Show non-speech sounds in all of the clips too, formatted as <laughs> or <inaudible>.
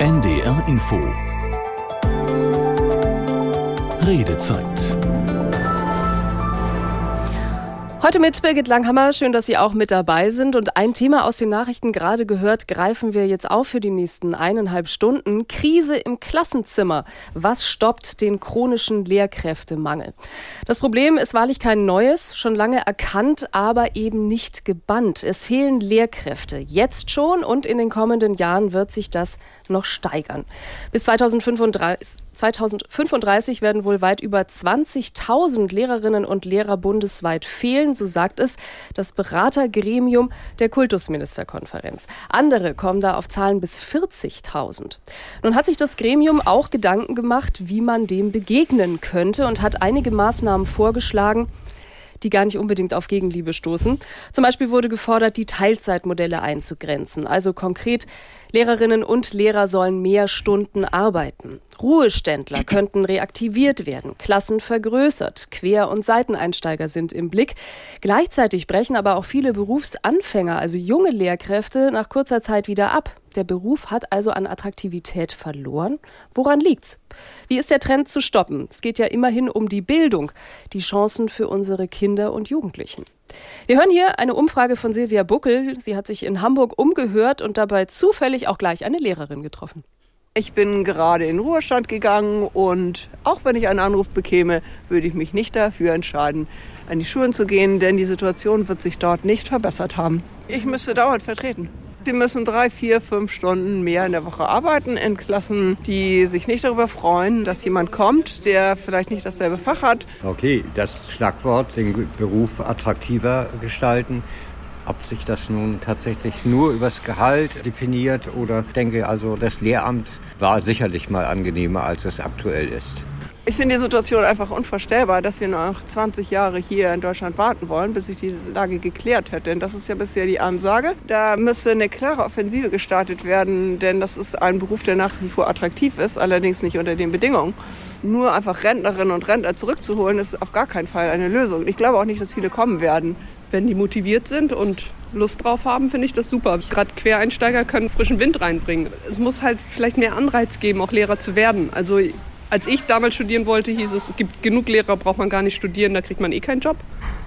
NDR Info. Redezeit Heute mit Birgit Langhammer. Schön, dass Sie auch mit dabei sind. Und ein Thema aus den Nachrichten gerade gehört, greifen wir jetzt auf für die nächsten eineinhalb Stunden. Krise im Klassenzimmer. Was stoppt den chronischen Lehrkräftemangel? Das Problem ist wahrlich kein neues, schon lange erkannt, aber eben nicht gebannt. Es fehlen Lehrkräfte. Jetzt schon und in den kommenden Jahren wird sich das noch steigern. Bis 2035 2035 werden wohl weit über 20.000 Lehrerinnen und Lehrer bundesweit fehlen, so sagt es das Beratergremium der Kultusministerkonferenz. Andere kommen da auf Zahlen bis 40.000. Nun hat sich das Gremium auch Gedanken gemacht, wie man dem begegnen könnte und hat einige Maßnahmen vorgeschlagen, die gar nicht unbedingt auf Gegenliebe stoßen. Zum Beispiel wurde gefordert, die Teilzeitmodelle einzugrenzen. Also konkret, Lehrerinnen und Lehrer sollen mehr Stunden arbeiten. Ruheständler könnten reaktiviert werden, Klassen vergrößert, Quer- und Seiteneinsteiger sind im Blick. Gleichzeitig brechen aber auch viele Berufsanfänger, also junge Lehrkräfte, nach kurzer Zeit wieder ab. Der Beruf hat also an Attraktivität verloren. Woran liegt's? Wie ist der Trend zu stoppen? Es geht ja immerhin um die Bildung, die Chancen für unsere Kinder und Jugendlichen. Wir hören hier eine Umfrage von Silvia Buckel. Sie hat sich in Hamburg umgehört und dabei zufällig auch gleich eine Lehrerin getroffen. Ich bin gerade in Ruhestand gegangen und auch wenn ich einen Anruf bekäme, würde ich mich nicht dafür entscheiden, an die Schulen zu gehen, denn die Situation wird sich dort nicht verbessert haben. Ich müsste dauernd vertreten. Sie müssen drei, vier, fünf Stunden mehr in der Woche arbeiten in Klassen, die sich nicht darüber freuen, dass jemand kommt, der vielleicht nicht dasselbe Fach hat. Okay, das Schlagwort, den Beruf attraktiver gestalten. Ob sich das nun tatsächlich nur übers Gehalt definiert oder ich denke also, das Lehramt war sicherlich mal angenehmer, als es aktuell ist. Ich finde die Situation einfach unvorstellbar, dass wir noch 20 Jahre hier in Deutschland warten wollen, bis sich diese Lage geklärt hätte. Denn das ist ja bisher die Ansage. Da müsste eine klare Offensive gestartet werden, denn das ist ein Beruf, der nach wie vor attraktiv ist, allerdings nicht unter den Bedingungen. Nur einfach Rentnerinnen und Rentner zurückzuholen, ist auf gar keinen Fall eine Lösung. Ich glaube auch nicht, dass viele kommen werden. Wenn die motiviert sind und Lust drauf haben, finde ich das super. Gerade Quereinsteiger können frischen Wind reinbringen. Es muss halt vielleicht mehr Anreiz geben, auch Lehrer zu werden. Also als ich damals studieren wollte, hieß es, es gibt genug Lehrer, braucht man gar nicht studieren, da kriegt man eh keinen Job.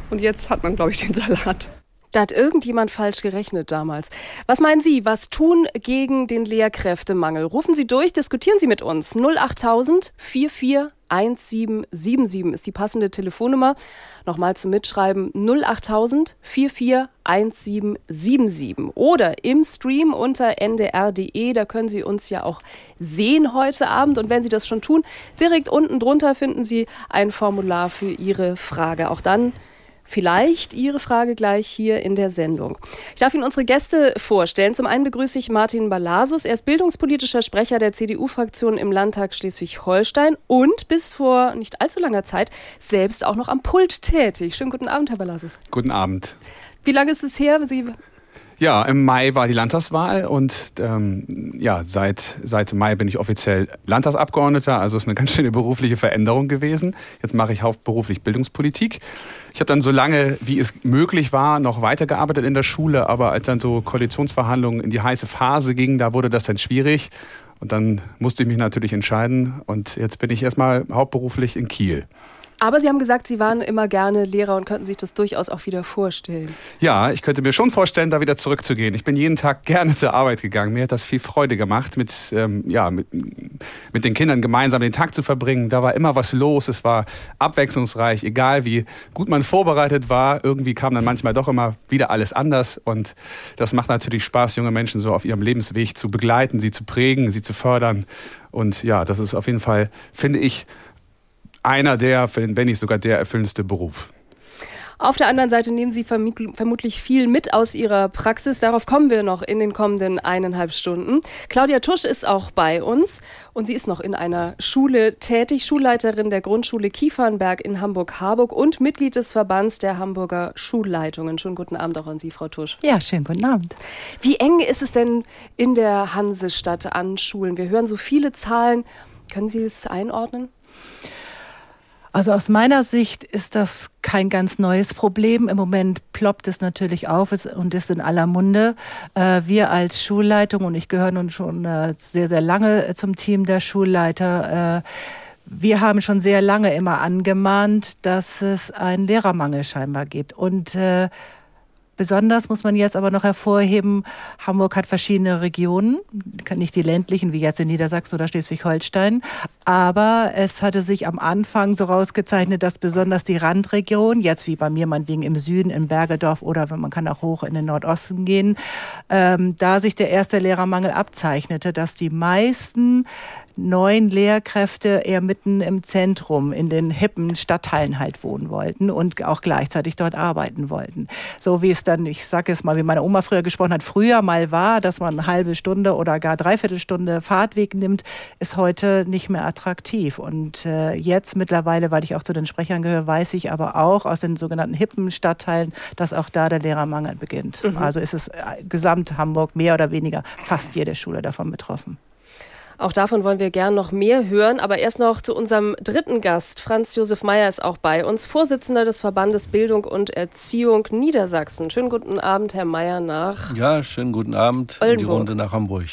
Und jetzt hat man, glaube ich, den Salat. Da hat irgendjemand falsch gerechnet damals. Was meinen Sie, was tun gegen den Lehrkräftemangel? Rufen Sie durch, diskutieren Sie mit uns. 08000 441777 ist die passende Telefonnummer. Nochmal zum Mitschreiben 08000 441777 oder im Stream unter ndr.de. Da können Sie uns ja auch sehen heute Abend. Und wenn Sie das schon tun, direkt unten drunter finden Sie ein Formular für Ihre Frage. Auch dann vielleicht Ihre Frage gleich hier in der Sendung. Ich darf Ihnen unsere Gäste vorstellen. Zum einen begrüße ich Martin Balasus. Er ist bildungspolitischer Sprecher der CDU-Fraktion im Landtag Schleswig-Holstein und bis vor nicht allzu langer Zeit selbst auch noch am Pult tätig. Schönen guten Abend, Herr Balasus. Guten Abend. Wie lange ist es her? Sie ja, im Mai war die Landtagswahl und ähm, ja, seit, seit Mai bin ich offiziell Landtagsabgeordneter, also ist eine <laughs> ganz schöne berufliche Veränderung gewesen. Jetzt mache ich hauptberuflich Bildungspolitik. Ich habe dann so lange, wie es möglich war, noch weitergearbeitet in der Schule, aber als dann so Koalitionsverhandlungen in die heiße Phase gingen, da wurde das dann schwierig. Und dann musste ich mich natürlich entscheiden und jetzt bin ich erstmal hauptberuflich in Kiel. Aber Sie haben gesagt, Sie waren immer gerne Lehrer und könnten sich das durchaus auch wieder vorstellen. Ja, ich könnte mir schon vorstellen, da wieder zurückzugehen. Ich bin jeden Tag <laughs> gerne zur Arbeit gegangen. Mir hat das viel Freude gemacht, mit, ähm, ja, mit, mit den Kindern gemeinsam den Tag zu verbringen. Da war immer was los. Es war abwechslungsreich. Egal wie gut man vorbereitet war, irgendwie kam dann manchmal doch immer wieder alles anders. Und das macht natürlich Spaß, junge Menschen so auf ihrem Lebensweg zu begleiten, sie zu prägen, sie zu fördern. Und ja, das ist auf jeden Fall, finde ich, einer der, wenn nicht sogar der erfüllendste Beruf. Auf der anderen Seite nehmen Sie vermutlich viel mit aus Ihrer Praxis. Darauf kommen wir noch in den kommenden eineinhalb Stunden. Claudia Tusch ist auch bei uns und sie ist noch in einer Schule tätig, Schulleiterin der Grundschule Kiefernberg in Hamburg-Harburg und Mitglied des Verbands der Hamburger Schulleitungen. Schönen guten Abend auch an Sie, Frau Tusch. Ja, schönen guten Abend. Wie eng ist es denn in der Hansestadt an Schulen? Wir hören so viele Zahlen. Können Sie es einordnen? Also aus meiner Sicht ist das kein ganz neues Problem. Im Moment ploppt es natürlich auf und ist in aller Munde. Äh, wir als Schulleitung, und ich gehöre nun schon äh, sehr, sehr lange zum Team der Schulleiter, äh, wir haben schon sehr lange immer angemahnt, dass es einen Lehrermangel scheinbar gibt. Und äh, Besonders muss man jetzt aber noch hervorheben, Hamburg hat verschiedene Regionen, nicht die ländlichen wie jetzt in Niedersachsen oder Schleswig-Holstein, aber es hatte sich am Anfang so rausgezeichnet, dass besonders die Randregion, jetzt wie bei mir meinetwegen im Süden, in Bergedorf oder man kann auch hoch in den Nordosten gehen, ähm, da sich der erste Lehrermangel abzeichnete, dass die meisten neuen Lehrkräfte eher mitten im Zentrum in den hippen Stadtteilen halt wohnen wollten und auch gleichzeitig dort arbeiten wollten. So wie es dann, ich sage es mal, wie meine Oma früher gesprochen hat, früher mal war, dass man eine halbe Stunde oder gar dreiviertel Stunde Fahrtweg nimmt, ist heute nicht mehr attraktiv. Und äh, jetzt mittlerweile, weil ich auch zu den Sprechern gehöre, weiß ich aber auch aus den sogenannten hippen Stadtteilen, dass auch da der Lehrermangel beginnt. Mhm. Also ist es äh, gesamt Hamburg mehr oder weniger fast jede Schule davon betroffen. Auch davon wollen wir gern noch mehr hören, aber erst noch zu unserem dritten Gast. Franz Josef Meyer ist auch bei uns, Vorsitzender des Verbandes Bildung und Erziehung Niedersachsen. Schönen guten Abend, Herr Meyer, nach. Ja, schönen guten Abend Oldenburg. in die Runde nach Hamburg.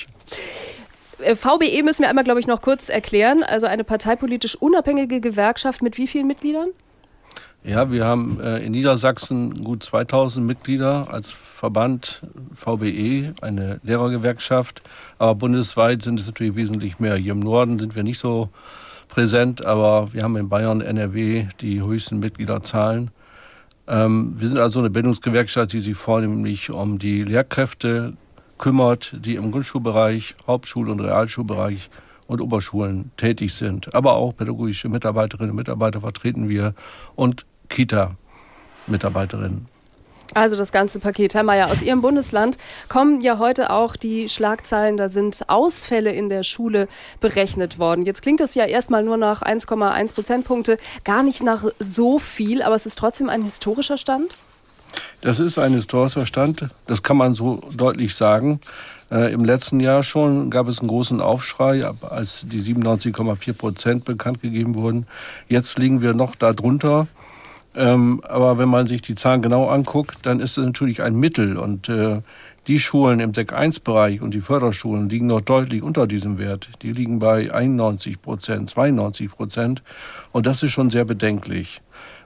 Äh, VBE müssen wir einmal, glaube ich, noch kurz erklären. Also eine parteipolitisch unabhängige Gewerkschaft mit wie vielen Mitgliedern? Ja, wir haben äh, in Niedersachsen gut 2000 Mitglieder als Verband VBE, eine Lehrergewerkschaft. Aber bundesweit sind es natürlich wesentlich mehr. Hier im Norden sind wir nicht so präsent, aber wir haben in Bayern, NRW die höchsten Mitgliederzahlen. Ähm, wir sind also eine Bildungsgewerkschaft, die sich vornehmlich um die Lehrkräfte kümmert, die im Grundschulbereich, Hauptschul- und Realschulbereich und Oberschulen tätig sind. Aber auch pädagogische Mitarbeiterinnen und Mitarbeiter vertreten wir und Kita-Mitarbeiterinnen. Also das ganze Paket. Herr Mayer, aus Ihrem Bundesland kommen ja heute auch die Schlagzeilen, da sind Ausfälle in der Schule berechnet worden. Jetzt klingt das ja erstmal nur nach 1,1 Prozentpunkte, gar nicht nach so viel, aber es ist trotzdem ein historischer Stand? Das ist ein historischer Stand, das kann man so deutlich sagen. Äh, Im letzten Jahr schon gab es einen großen Aufschrei, als die 97,4 Prozent bekannt gegeben wurden. Jetzt liegen wir noch darunter. Ähm, aber wenn man sich die Zahlen genau anguckt, dann ist es natürlich ein Mittel. Und äh, die Schulen im Sek 1-Bereich und die Förderschulen liegen noch deutlich unter diesem Wert. Die liegen bei 91 Prozent, 92 Prozent. Und das ist schon sehr bedenklich.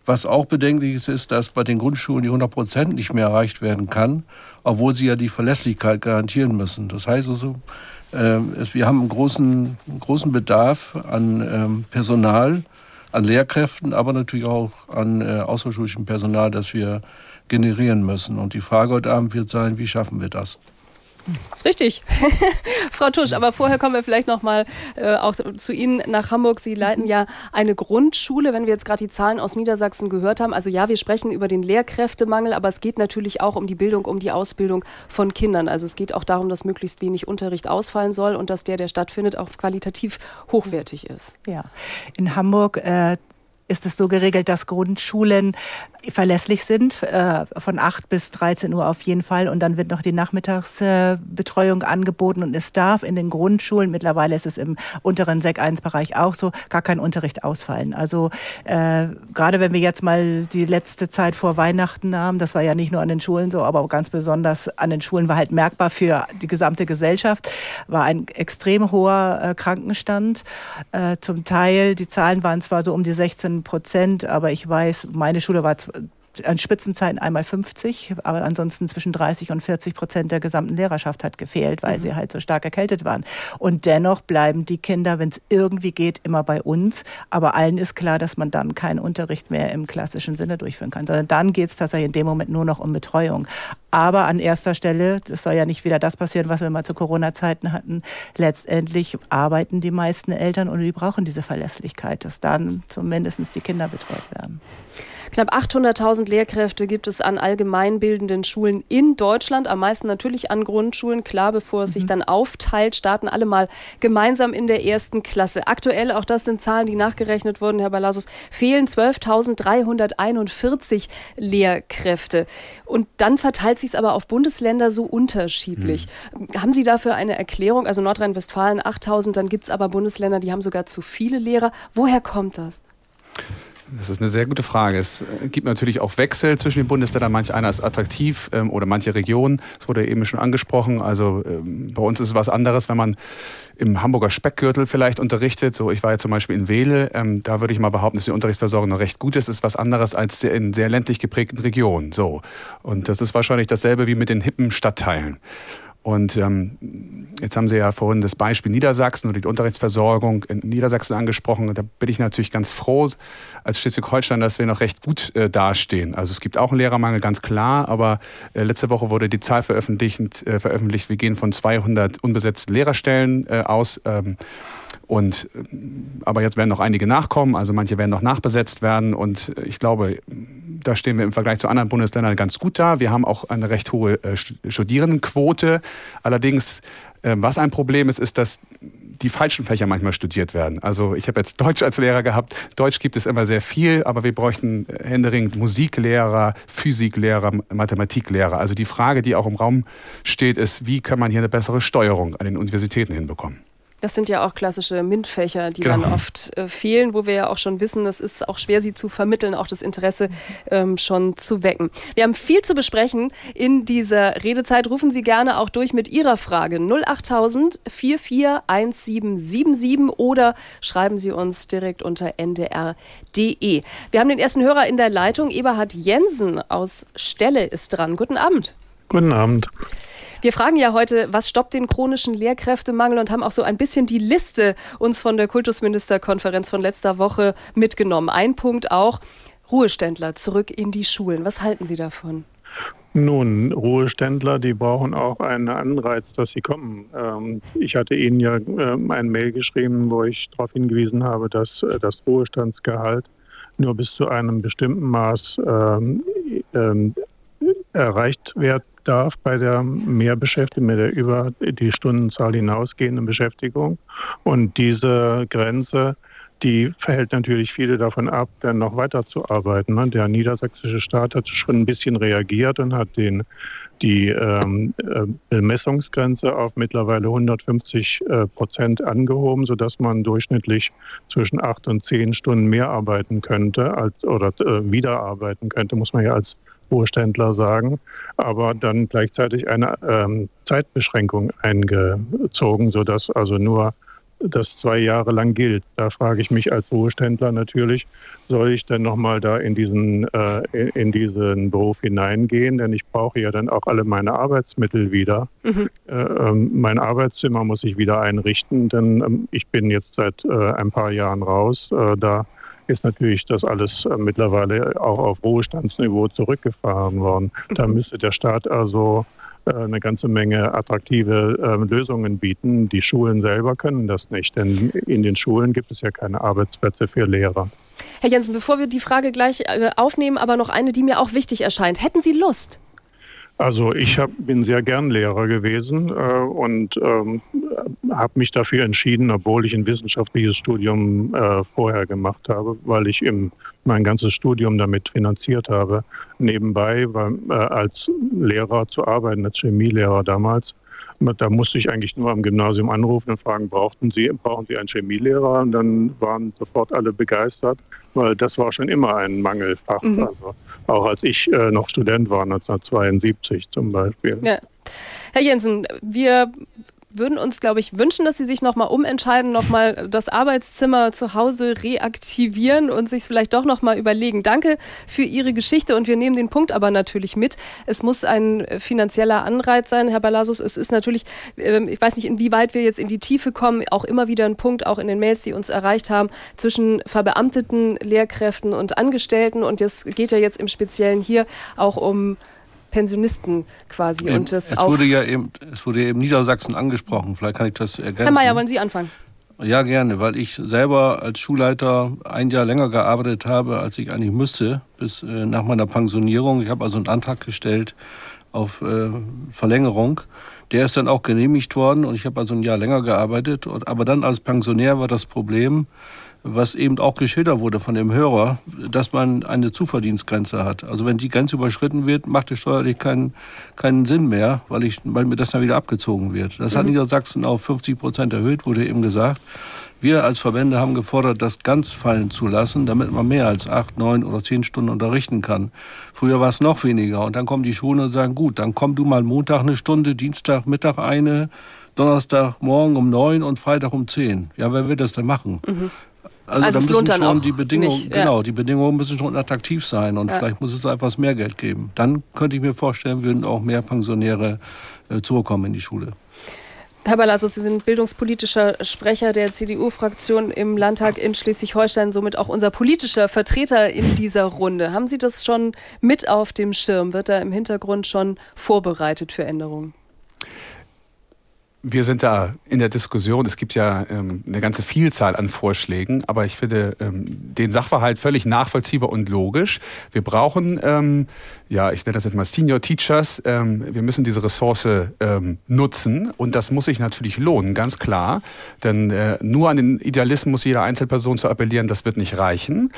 Was auch bedenklich ist, ist, dass bei den Grundschulen die 100 Prozent nicht mehr erreicht werden kann, obwohl sie ja die Verlässlichkeit garantieren müssen. Das heißt also, äh, wir haben einen großen, großen Bedarf an ähm, Personal, an Lehrkräften, aber natürlich auch an äh, außerschulischem Personal, das wir generieren müssen. Und die Frage heute Abend wird sein, wie schaffen wir das? Das ist richtig, <laughs> Frau Tusch. Aber vorher kommen wir vielleicht noch mal äh, auch zu Ihnen nach Hamburg. Sie leiten ja eine Grundschule, wenn wir jetzt gerade die Zahlen aus Niedersachsen gehört haben. Also ja, wir sprechen über den Lehrkräftemangel, aber es geht natürlich auch um die Bildung, um die Ausbildung von Kindern. Also es geht auch darum, dass möglichst wenig Unterricht ausfallen soll und dass der, der stattfindet, auch qualitativ hochwertig ist. Ja, in Hamburg äh, ist es so geregelt, dass Grundschulen verlässlich sind, äh, von 8 bis 13 Uhr auf jeden Fall. Und dann wird noch die Nachmittagsbetreuung angeboten und es darf in den Grundschulen, mittlerweile ist es im unteren Sek 1-Bereich auch so, gar kein Unterricht ausfallen. Also äh, gerade wenn wir jetzt mal die letzte Zeit vor Weihnachten haben, das war ja nicht nur an den Schulen so, aber ganz besonders an den Schulen war halt merkbar für die gesamte Gesellschaft, war ein extrem hoher äh, Krankenstand. Äh, zum Teil, die Zahlen waren zwar so um die 16 Prozent, aber ich weiß, meine Schule war an Spitzenzeiten einmal 50, aber ansonsten zwischen 30 und 40 Prozent der gesamten Lehrerschaft hat gefehlt, weil mhm. sie halt so stark erkältet waren. Und dennoch bleiben die Kinder, wenn es irgendwie geht, immer bei uns. Aber allen ist klar, dass man dann keinen Unterricht mehr im klassischen Sinne durchführen kann, sondern dann geht es tatsächlich in dem Moment nur noch um Betreuung. Aber an erster Stelle, das soll ja nicht wieder das passieren, was wir mal zu Corona-Zeiten hatten, letztendlich arbeiten die meisten Eltern und die brauchen diese Verlässlichkeit, dass dann zumindest die Kinder betreut werden. Knapp 800.000 Lehrkräfte gibt es an allgemeinbildenden Schulen in Deutschland, am meisten natürlich an Grundschulen. Klar, bevor es mhm. sich dann aufteilt, starten alle mal gemeinsam in der ersten Klasse. Aktuell, auch das sind Zahlen, die nachgerechnet wurden, Herr Balasus, fehlen 12.341 Lehrkräfte. Und dann verteilt sich es aber auf Bundesländer so unterschiedlich. Mhm. Haben Sie dafür eine Erklärung? Also Nordrhein-Westfalen 8.000, dann gibt es aber Bundesländer, die haben sogar zu viele Lehrer. Woher kommt das? Das ist eine sehr gute Frage. Es gibt natürlich auch Wechsel zwischen den Bundesländern. Manch einer ist attraktiv ähm, oder manche Regionen. Das wurde eben schon angesprochen. Also ähm, bei uns ist es was anderes, wenn man im Hamburger Speckgürtel vielleicht unterrichtet. So, ich war ja zum Beispiel in Wehle. Ähm, da würde ich mal behaupten, dass die Unterrichtsversorgung noch recht gut ist. Das ist was anderes als in sehr ländlich geprägten Regionen. So. Und das ist wahrscheinlich dasselbe wie mit den hippen Stadtteilen. Und ähm, jetzt haben Sie ja vorhin das Beispiel Niedersachsen und die Unterrichtsversorgung in Niedersachsen angesprochen. Da bin ich natürlich ganz froh als Schleswig-Holstein, dass wir noch recht gut äh, dastehen. Also es gibt auch einen Lehrermangel, ganz klar. Aber äh, letzte Woche wurde die Zahl veröffentlicht, äh, veröffentlicht. Wir gehen von 200 unbesetzten Lehrerstellen äh, aus. Ähm, und, aber jetzt werden noch einige nachkommen, also manche werden noch nachbesetzt werden. Und ich glaube, da stehen wir im Vergleich zu anderen Bundesländern ganz gut da. Wir haben auch eine recht hohe äh, Studierendenquote. Allerdings, äh, was ein Problem ist, ist, dass die falschen Fächer manchmal studiert werden. Also ich habe jetzt <laughs> Deutsch als Lehrer gehabt. Deutsch gibt es immer sehr viel, aber wir bräuchten händeringend Musiklehrer, Physiklehrer, Mathematiklehrer. Also die Frage, die auch im Raum steht, ist, wie kann man hier eine bessere Steuerung an den Universitäten hinbekommen? Das sind ja auch klassische MINT-Fächer, die genau. dann oft äh, fehlen, wo wir ja auch schon wissen, es ist auch schwer, sie zu vermitteln, auch das Interesse ähm, schon zu wecken. Wir haben viel zu besprechen in dieser Redezeit. Rufen Sie gerne auch durch mit Ihrer Frage 08000 441777 oder schreiben Sie uns direkt unter ndr.de. Wir haben den ersten Hörer in der Leitung. Eberhard Jensen aus Stelle ist dran. Guten Abend. Guten Abend. Wir fragen ja heute, was stoppt den chronischen Lehrkräftemangel und haben auch so ein bisschen die Liste uns von der Kultusministerkonferenz von letzter Woche mitgenommen. Ein Punkt auch, Ruheständler zurück in die Schulen. Was halten Sie davon? Nun, Ruheständler, die brauchen auch einen Anreiz, dass sie kommen. Ähm, ich hatte Ihnen ja ähm, ein Mail geschrieben, wo ich darauf hingewiesen habe, dass äh, das Ruhestandsgehalt nur bis zu einem bestimmten Maß ähm, erreicht wird, darf bei der Mehrbeschäftigung, mit der über die Stundenzahl hinausgehenden Beschäftigung. Und diese Grenze, die verhält natürlich viele davon ab, dann noch weiterzuarbeiten. Ne? Der niedersächsische Staat hat schon ein bisschen reagiert und hat den, die ähm, äh, Bemessungsgrenze auf mittlerweile 150 äh, Prozent angehoben, sodass man durchschnittlich zwischen acht und zehn Stunden mehr arbeiten könnte als, oder äh, wieder arbeiten könnte, muss man ja als Ruheständler sagen, aber dann gleichzeitig eine ähm, Zeitbeschränkung eingezogen, sodass also nur das zwei Jahre lang gilt. Da frage ich mich als Ruheständler natürlich, soll ich denn nochmal da in diesen, äh, in diesen Beruf hineingehen? Denn ich brauche ja dann auch alle meine Arbeitsmittel wieder. Mhm. Äh, ähm, mein Arbeitszimmer muss ich wieder einrichten, denn ähm, ich bin jetzt seit äh, ein paar Jahren raus. Äh, da ist natürlich das alles äh, mittlerweile auch auf Ruhestandsniveau zurückgefahren worden. Da mhm. müsste der Staat also äh, eine ganze Menge attraktive äh, Lösungen bieten. Die Schulen selber können das nicht, denn in den Schulen gibt es ja keine Arbeitsplätze für Lehrer. Herr Jensen, bevor wir die Frage gleich aufnehmen, aber noch eine, die mir auch wichtig erscheint. Hätten Sie Lust, also ich hab, bin sehr gern Lehrer gewesen äh, und ähm, habe mich dafür entschieden, obwohl ich ein wissenschaftliches Studium äh, vorher gemacht habe, weil ich im, mein ganzes Studium damit finanziert habe, nebenbei war, äh, als Lehrer zu arbeiten, als Chemielehrer damals. Da musste ich eigentlich nur am Gymnasium anrufen und fragen, brauchten Sie, brauchen Sie einen Chemielehrer? Und dann waren sofort alle begeistert, weil das war schon immer ein Mangelfach. Mhm. Also auch als ich äh, noch Student war, 1972 zum Beispiel. Ja. Herr Jensen, wir würden uns, glaube ich, wünschen, dass Sie sich nochmal umentscheiden, nochmal das Arbeitszimmer zu Hause reaktivieren und sich vielleicht doch nochmal überlegen. Danke für Ihre Geschichte und wir nehmen den Punkt aber natürlich mit. Es muss ein finanzieller Anreiz sein, Herr Balasus. Es ist natürlich, ähm, ich weiß nicht, inwieweit wir jetzt in die Tiefe kommen, auch immer wieder ein Punkt, auch in den Mails, die uns erreicht haben, zwischen verbeamteten Lehrkräften und Angestellten. Und es geht ja jetzt im Speziellen hier auch um Pensionisten quasi. Und das es, wurde ja eben, es wurde ja eben Niedersachsen angesprochen. Vielleicht kann ich das ergänzen. Herr Mayer, wollen Sie anfangen? Ja, gerne, weil ich selber als Schulleiter ein Jahr länger gearbeitet habe, als ich eigentlich müsste, bis äh, nach meiner Pensionierung. Ich habe also einen Antrag gestellt auf äh, Verlängerung. Der ist dann auch genehmigt worden und ich habe also ein Jahr länger gearbeitet. Und, aber dann als Pensionär war das Problem, was eben auch geschildert wurde von dem Hörer, dass man eine Zuverdienstgrenze hat. Also wenn die Grenze überschritten wird, macht es steuerlich keinen, keinen Sinn mehr, weil, ich, weil mir das dann wieder abgezogen wird. Das mhm. hat Niedersachsen auf 50 Prozent erhöht, wurde eben gesagt. Wir als Verbände haben gefordert, das ganz fallen zu lassen, damit man mehr als acht, neun oder zehn Stunden unterrichten kann. Früher war es noch weniger. Und dann kommen die Schulen und sagen, gut, dann komm du mal Montag eine Stunde, Dienstag, Mittag eine, Donnerstag morgen um neun und Freitag um zehn. Ja, wer will das denn machen? Mhm. Also, also da müssen schon die Bedingungen, nicht, ja. genau, die Bedingungen müssen schon attraktiv sein und ja. vielleicht muss es da etwas mehr Geld geben. Dann könnte ich mir vorstellen, würden auch mehr Pensionäre äh, zurückkommen in die Schule. Herr Balassus, Sie sind bildungspolitischer Sprecher der CDU-Fraktion im Landtag in Schleswig-Holstein, somit auch unser politischer Vertreter in dieser Runde. Haben Sie das schon mit auf dem Schirm? Wird da im Hintergrund schon vorbereitet für Änderungen? Wir sind da in der Diskussion. Es gibt ja ähm, eine ganze Vielzahl an Vorschlägen, aber ich finde ähm, den Sachverhalt völlig nachvollziehbar und logisch. Wir brauchen, ähm, ja, ich nenne das jetzt mal Senior Teachers. Ähm, wir müssen diese Ressource ähm, nutzen und das muss sich natürlich lohnen, ganz klar. Denn äh, nur an den Idealismus jeder Einzelperson zu appellieren, das wird nicht reichen.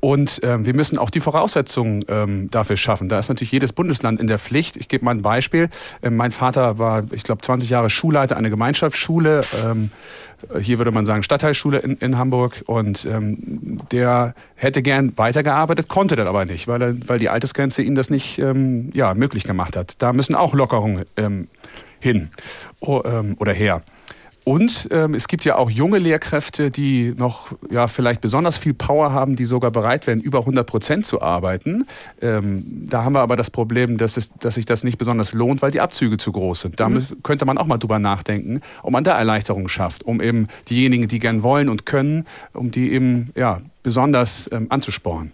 Und ähm, wir müssen auch die Voraussetzungen ähm, dafür schaffen. Da ist natürlich jedes Bundesland in der Pflicht. Ich gebe mal ein Beispiel. Äh, mein Vater war, ich glaube, 20 Jahre Schulleiter hatte eine Gemeinschaftsschule, ähm, hier würde man sagen Stadtteilschule in, in Hamburg und ähm, der hätte gern weitergearbeitet, konnte das aber nicht, weil, er, weil die Altersgrenze ihm das nicht ähm, ja, möglich gemacht hat. Da müssen auch Lockerungen ähm, hin oh, oder her. Und ähm, es gibt ja auch junge Lehrkräfte, die noch ja vielleicht besonders viel Power haben, die sogar bereit wären, über 100 Prozent zu arbeiten. Ähm, da haben wir aber das Problem, dass, es, dass sich das nicht besonders lohnt, weil die Abzüge zu groß sind. Da mhm. könnte man auch mal drüber nachdenken, ob man da Erleichterungen schafft, um eben diejenigen, die gern wollen und können, um die eben ja besonders ähm, anzusporen.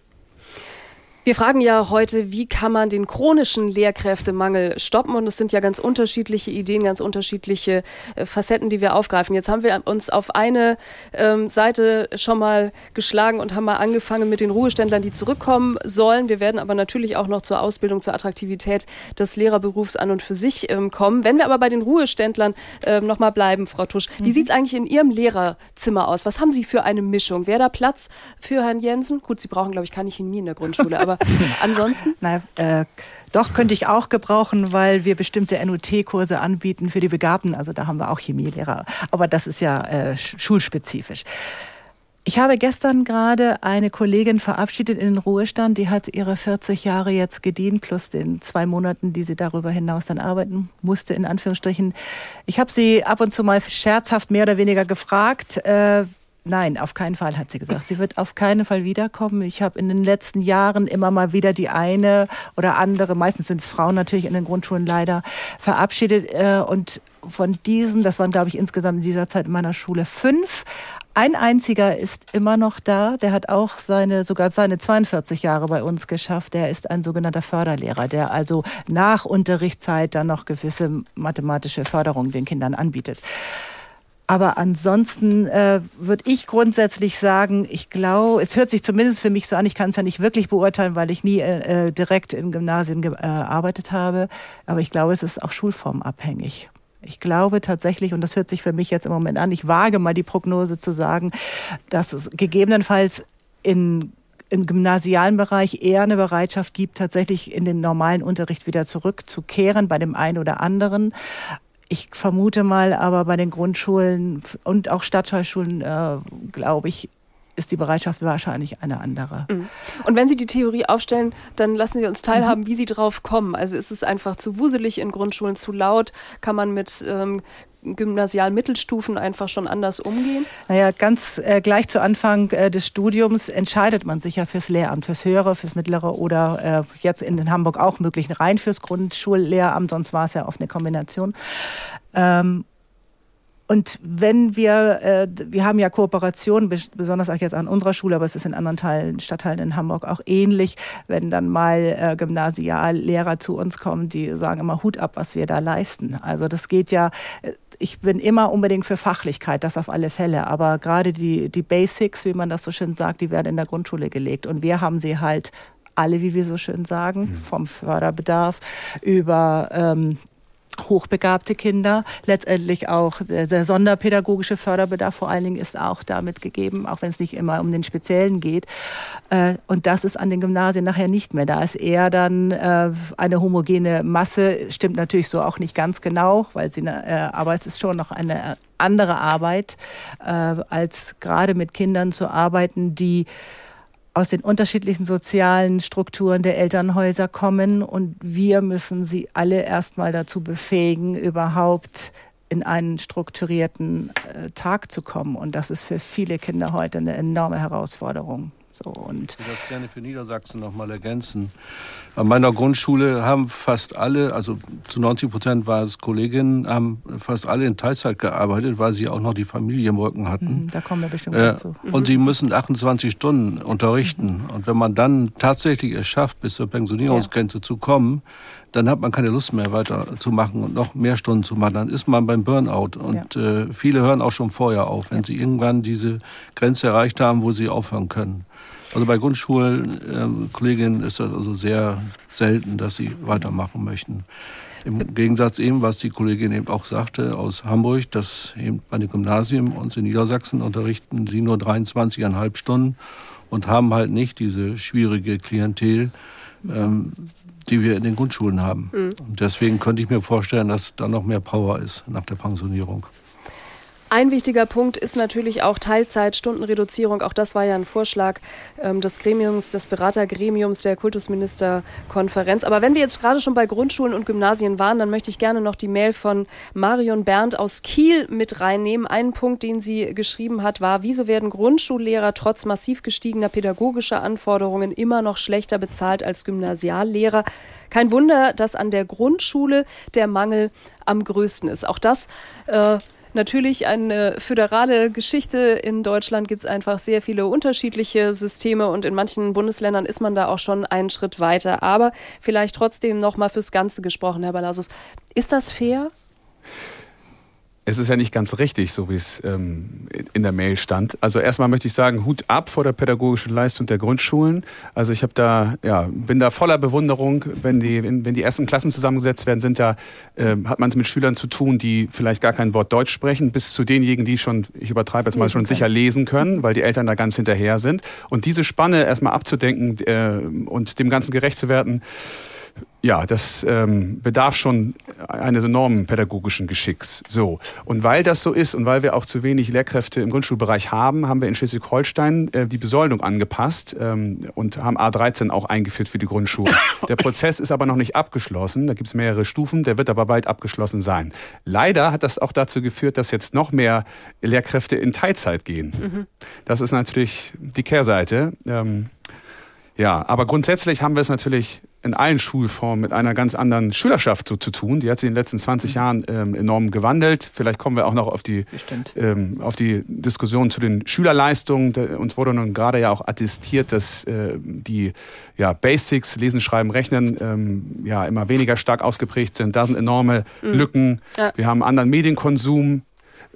Wir fragen ja heute, wie kann man den chronischen Lehrkräftemangel stoppen? Und es sind ja ganz unterschiedliche Ideen, ganz unterschiedliche äh, Facetten, die wir aufgreifen. Jetzt haben wir uns auf eine ähm, Seite schon mal geschlagen und haben mal angefangen mit den Ruheständlern, die zurückkommen sollen. Wir werden aber natürlich auch noch zur Ausbildung, zur Attraktivität des Lehrerberufs an und für sich ähm, kommen. Wenn wir aber bei den Ruheständlern ähm, noch mal bleiben, Frau Tusch, mhm. wie sieht es eigentlich in Ihrem Lehrerzimmer aus? Was haben Sie für eine Mischung? Wäre da Platz für Herrn Jensen? Gut, Sie brauchen, glaube ich, keine Chemie in der Grundschule, <laughs> aber <laughs> ansonsten? Na, äh, doch, könnte ich auch gebrauchen, weil wir bestimmte NUT-Kurse anbieten für die Begabten. Also da haben wir auch Chemielehrer. Aber das ist ja äh, schulspezifisch. Ich habe gestern gerade eine Kollegin verabschiedet in den Ruhestand. Die hat ihre 40 Jahre jetzt gedient, plus den zwei Monaten, die sie darüber hinaus dann arbeiten musste, in Anführungsstrichen. Ich habe sie ab und zu mal scherzhaft mehr oder weniger gefragt, äh, Nein, auf keinen Fall, hat sie gesagt. Sie wird auf keinen Fall wiederkommen. Ich habe in den letzten Jahren immer mal wieder die eine oder andere, meistens sind es Frauen natürlich in den Grundschulen leider, verabschiedet. Äh, und von diesen, das waren glaube ich insgesamt in dieser Zeit in meiner Schule fünf, ein einziger ist immer noch da. Der hat auch seine, sogar seine 42 Jahre bei uns geschafft. Der ist ein sogenannter Förderlehrer, der also nach Unterrichtszeit dann noch gewisse mathematische Förderung den Kindern anbietet. Aber ansonsten äh, würde ich grundsätzlich sagen, ich glaube, es hört sich zumindest für mich so an, ich kann es ja nicht wirklich beurteilen, weil ich nie äh, äh direkt in Gymnasien gearbeitet äh, habe, aber ich glaube, es ist auch schulformabhängig. Ich glaube tatsächlich, und das hört sich für mich jetzt im Moment an, ich wage mal die Prognose zu sagen, dass es gegebenenfalls in im gymnasialen Bereich eher eine Bereitschaft gibt, tatsächlich in den normalen Unterricht wieder zurückzukehren bei dem einen oder anderen. Ich vermute mal, aber bei den Grundschulen und auch Stadtteilschulen, äh, glaube ich, ist die Bereitschaft wahrscheinlich eine andere. Mhm. Und wenn Sie die Theorie aufstellen, dann lassen Sie uns teilhaben, mhm. wie Sie drauf kommen. Also ist es einfach zu wuselig in Grundschulen, zu laut? Kann man mit ähm, Gymnasial-Mittelstufen einfach schon anders umgehen? Naja, ganz äh, gleich zu Anfang äh, des Studiums entscheidet man sich ja fürs Lehramt, fürs Höhere, fürs Mittlere oder äh, jetzt in Hamburg auch möglich rein fürs Grundschullehramt, sonst war es ja oft eine Kombination. Ähm, und wenn wir, äh, wir haben ja Kooperationen, besonders auch jetzt an unserer Schule, aber es ist in anderen Teilen, Stadtteilen in Hamburg auch ähnlich, wenn dann mal äh, Gymnasiallehrer zu uns kommen, die sagen immer Hut ab, was wir da leisten. Also das geht ja, äh, ich bin immer unbedingt für Fachlichkeit, das auf alle Fälle. Aber gerade die, die Basics, wie man das so schön sagt, die werden in der Grundschule gelegt. Und wir haben sie halt alle, wie wir so schön sagen, mhm. vom Förderbedarf über ähm, hochbegabte Kinder. Letztendlich auch der sonderpädagogische Förderbedarf vor allen Dingen ist auch damit gegeben, auch wenn es nicht immer um den Speziellen geht. Äh, und das ist an den Gymnasien nachher nicht mehr. Da ist eher dann äh, eine homogene Masse, stimmt natürlich so auch nicht ganz genau, weil sie, äh, aber es ist schon noch eine andere Arbeit, als gerade mit Kindern zu arbeiten, die aus den unterschiedlichen sozialen Strukturen der Elternhäuser kommen und wir müssen sie alle erstmal dazu befähigen, überhaupt in einen strukturierten äh, Tag zu kommen. Und das ist für viele Kinder heute eine enorme Herausforderung. So, und ich würde das gerne für Niedersachsen noch mal ergänzen. An meiner Grundschule haben fast alle, also zu 90 Prozent war es Kolleginnen, haben fast alle in Teilzeit gearbeitet, weil sie auch noch die Familie im Rücken hatten. Mhm, da kommen wir bestimmt äh, dazu. Und sie müssen 28 Stunden unterrichten. Mhm. Und wenn man dann tatsächlich es schafft, bis zur Pensionierungsgrenze ja. zu kommen, dann hat man keine Lust mehr weiter zu machen und noch mehr Stunden zu machen. Dann ist man beim Burnout. Und ja. äh, viele hören auch schon vorher auf, wenn ja. sie irgendwann diese Grenze erreicht haben, wo sie aufhören können. Also bei Grundschulkolleginnen äh, ist das also sehr selten, dass sie weitermachen möchten. Im Gegensatz eben, was die Kollegin eben auch sagte aus Hamburg, dass eben bei den Gymnasien uns in Niedersachsen unterrichten sie nur 23,5 Stunden und haben halt nicht diese schwierige Klientel, ähm, die wir in den Grundschulen haben. Mhm. Und deswegen könnte ich mir vorstellen, dass da noch mehr Power ist nach der Pensionierung. Ein wichtiger Punkt ist natürlich auch Teilzeit, Stundenreduzierung. Auch das war ja ein Vorschlag ähm, des Gremiums, des Beratergremiums der Kultusministerkonferenz. Aber wenn wir jetzt gerade schon bei Grundschulen und Gymnasien waren, dann möchte ich gerne noch die Mail von Marion Berndt aus Kiel mit reinnehmen. Ein Punkt, den sie geschrieben hat, war, wieso werden Grundschullehrer trotz massiv gestiegener pädagogischer Anforderungen immer noch schlechter bezahlt als Gymnasiallehrer? Kein Wunder, dass an der Grundschule der Mangel am größten ist. Auch das äh, natürlich eine föderale Geschichte. In Deutschland gibt es einfach sehr viele unterschiedliche Systeme und in manchen Bundesländern ist man da auch schon einen Schritt weiter. Aber vielleicht trotzdem nochmal fürs Ganze gesprochen, Herr Balasus. Ist das fair? Es ist ja nicht ganz richtig, so wie es ähm, in der Mail stand. Also erstmal möchte ich sagen, Hut ab vor der pädagogischen Leistung der Grundschulen. Also ich habe da, ja, bin da voller Bewunderung, wenn die, wenn, wenn die ersten Klassen zusammengesetzt werden, sind da, äh, hat man es mit Schülern zu tun, die vielleicht gar kein Wort Deutsch sprechen, bis zu denjenigen, die schon, ich übertreibe jetzt mal, schon sicher lesen können, weil die Eltern da ganz hinterher sind. Und diese Spanne erstmal abzudenken äh, und dem Ganzen gerecht zu werden, ja, das ähm, bedarf schon eines enormen pädagogischen Geschicks. So. Und weil das so ist und weil wir auch zu wenig Lehrkräfte im Grundschulbereich haben, haben wir in Schleswig-Holstein äh, die Besoldung angepasst ähm, und haben A13 auch eingeführt für die Grundschulen. <laughs> Der Prozess ist aber noch nicht abgeschlossen. Da gibt es mehrere Stufen. Der wird aber bald abgeschlossen sein. Leider hat das auch dazu geführt, dass jetzt noch mehr Lehrkräfte in Teilzeit gehen. Mhm. Das ist natürlich die Kehrseite. Ähm, ja, aber grundsätzlich haben wir es natürlich in allen Schulformen mit einer ganz anderen Schülerschaft so zu tun. Die hat sich in den letzten 20 mhm. Jahren ähm, enorm gewandelt. Vielleicht kommen wir auch noch auf die, ähm, auf die Diskussion zu den Schülerleistungen. Uns wurde nun gerade ja auch attestiert, dass äh, die ja, Basics, Lesen, Schreiben, Rechnen, ähm, ja, immer weniger stark ausgeprägt sind. Da sind enorme mhm. Lücken. Ja. Wir haben anderen Medienkonsum.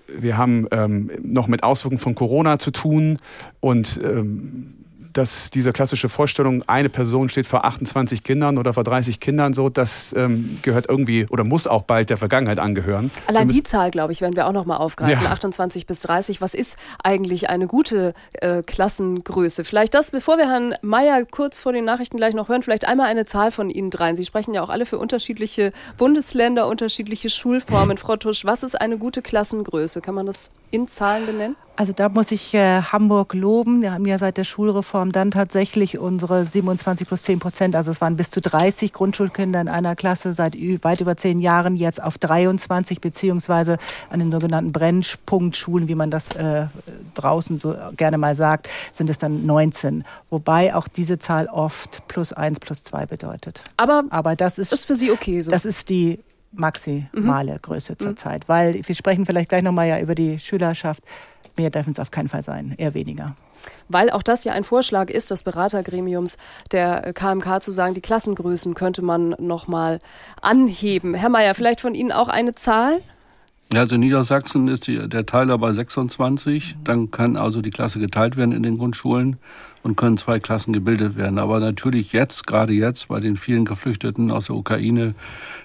Wir haben ähm, noch mit Auswirkungen von Corona zu tun und ähm, dass diese klassische Vorstellung, eine Person steht vor 28 Kindern oder vor 30 Kindern, so, das ähm, gehört irgendwie oder muss auch bald der Vergangenheit angehören. Allein die Zahl, glaube ich, werden wir auch noch mal aufgreifen. Ja. 28 bis 30. Was ist eigentlich eine gute äh, Klassengröße? Vielleicht das, bevor wir Herrn Mayer kurz vor den Nachrichten gleich noch hören, vielleicht einmal eine Zahl von Ihnen dreien. Sie sprechen ja auch alle für unterschiedliche Bundesländer, unterschiedliche Schulformen. <laughs> Frau Tusch, was ist eine gute Klassengröße? Kann man das in Zahlen benennen? Also da muss ich äh, Hamburg loben. Wir haben ja seit der Schulreform dann tatsächlich unsere 27 plus 10 Prozent, also es waren bis zu 30 Grundschulkinder in einer Klasse seit weit über zehn Jahren jetzt auf 23 beziehungsweise an den sogenannten Brennpunktschulen, wie man das äh, draußen so gerne mal sagt, sind es dann 19. Wobei auch diese Zahl oft plus 1 plus 2 bedeutet. Aber, Aber das ist, ist für Sie okay so? Das ist die maximale mhm. Größe zurzeit, mhm. weil wir sprechen vielleicht gleich nochmal ja über die Schülerschaft. Mehr dürfen es auf keinen Fall sein, eher weniger. Weil auch das ja ein Vorschlag ist des Beratergremiums der KMK zu sagen, die Klassengrößen könnte man nochmal anheben. Herr Mayer, vielleicht von Ihnen auch eine Zahl? Ja, also Niedersachsen ist die, der Teiler bei 26. Dann kann also die Klasse geteilt werden in den Grundschulen und können zwei Klassen gebildet werden. Aber natürlich jetzt, gerade jetzt, bei den vielen Geflüchteten aus der Ukraine,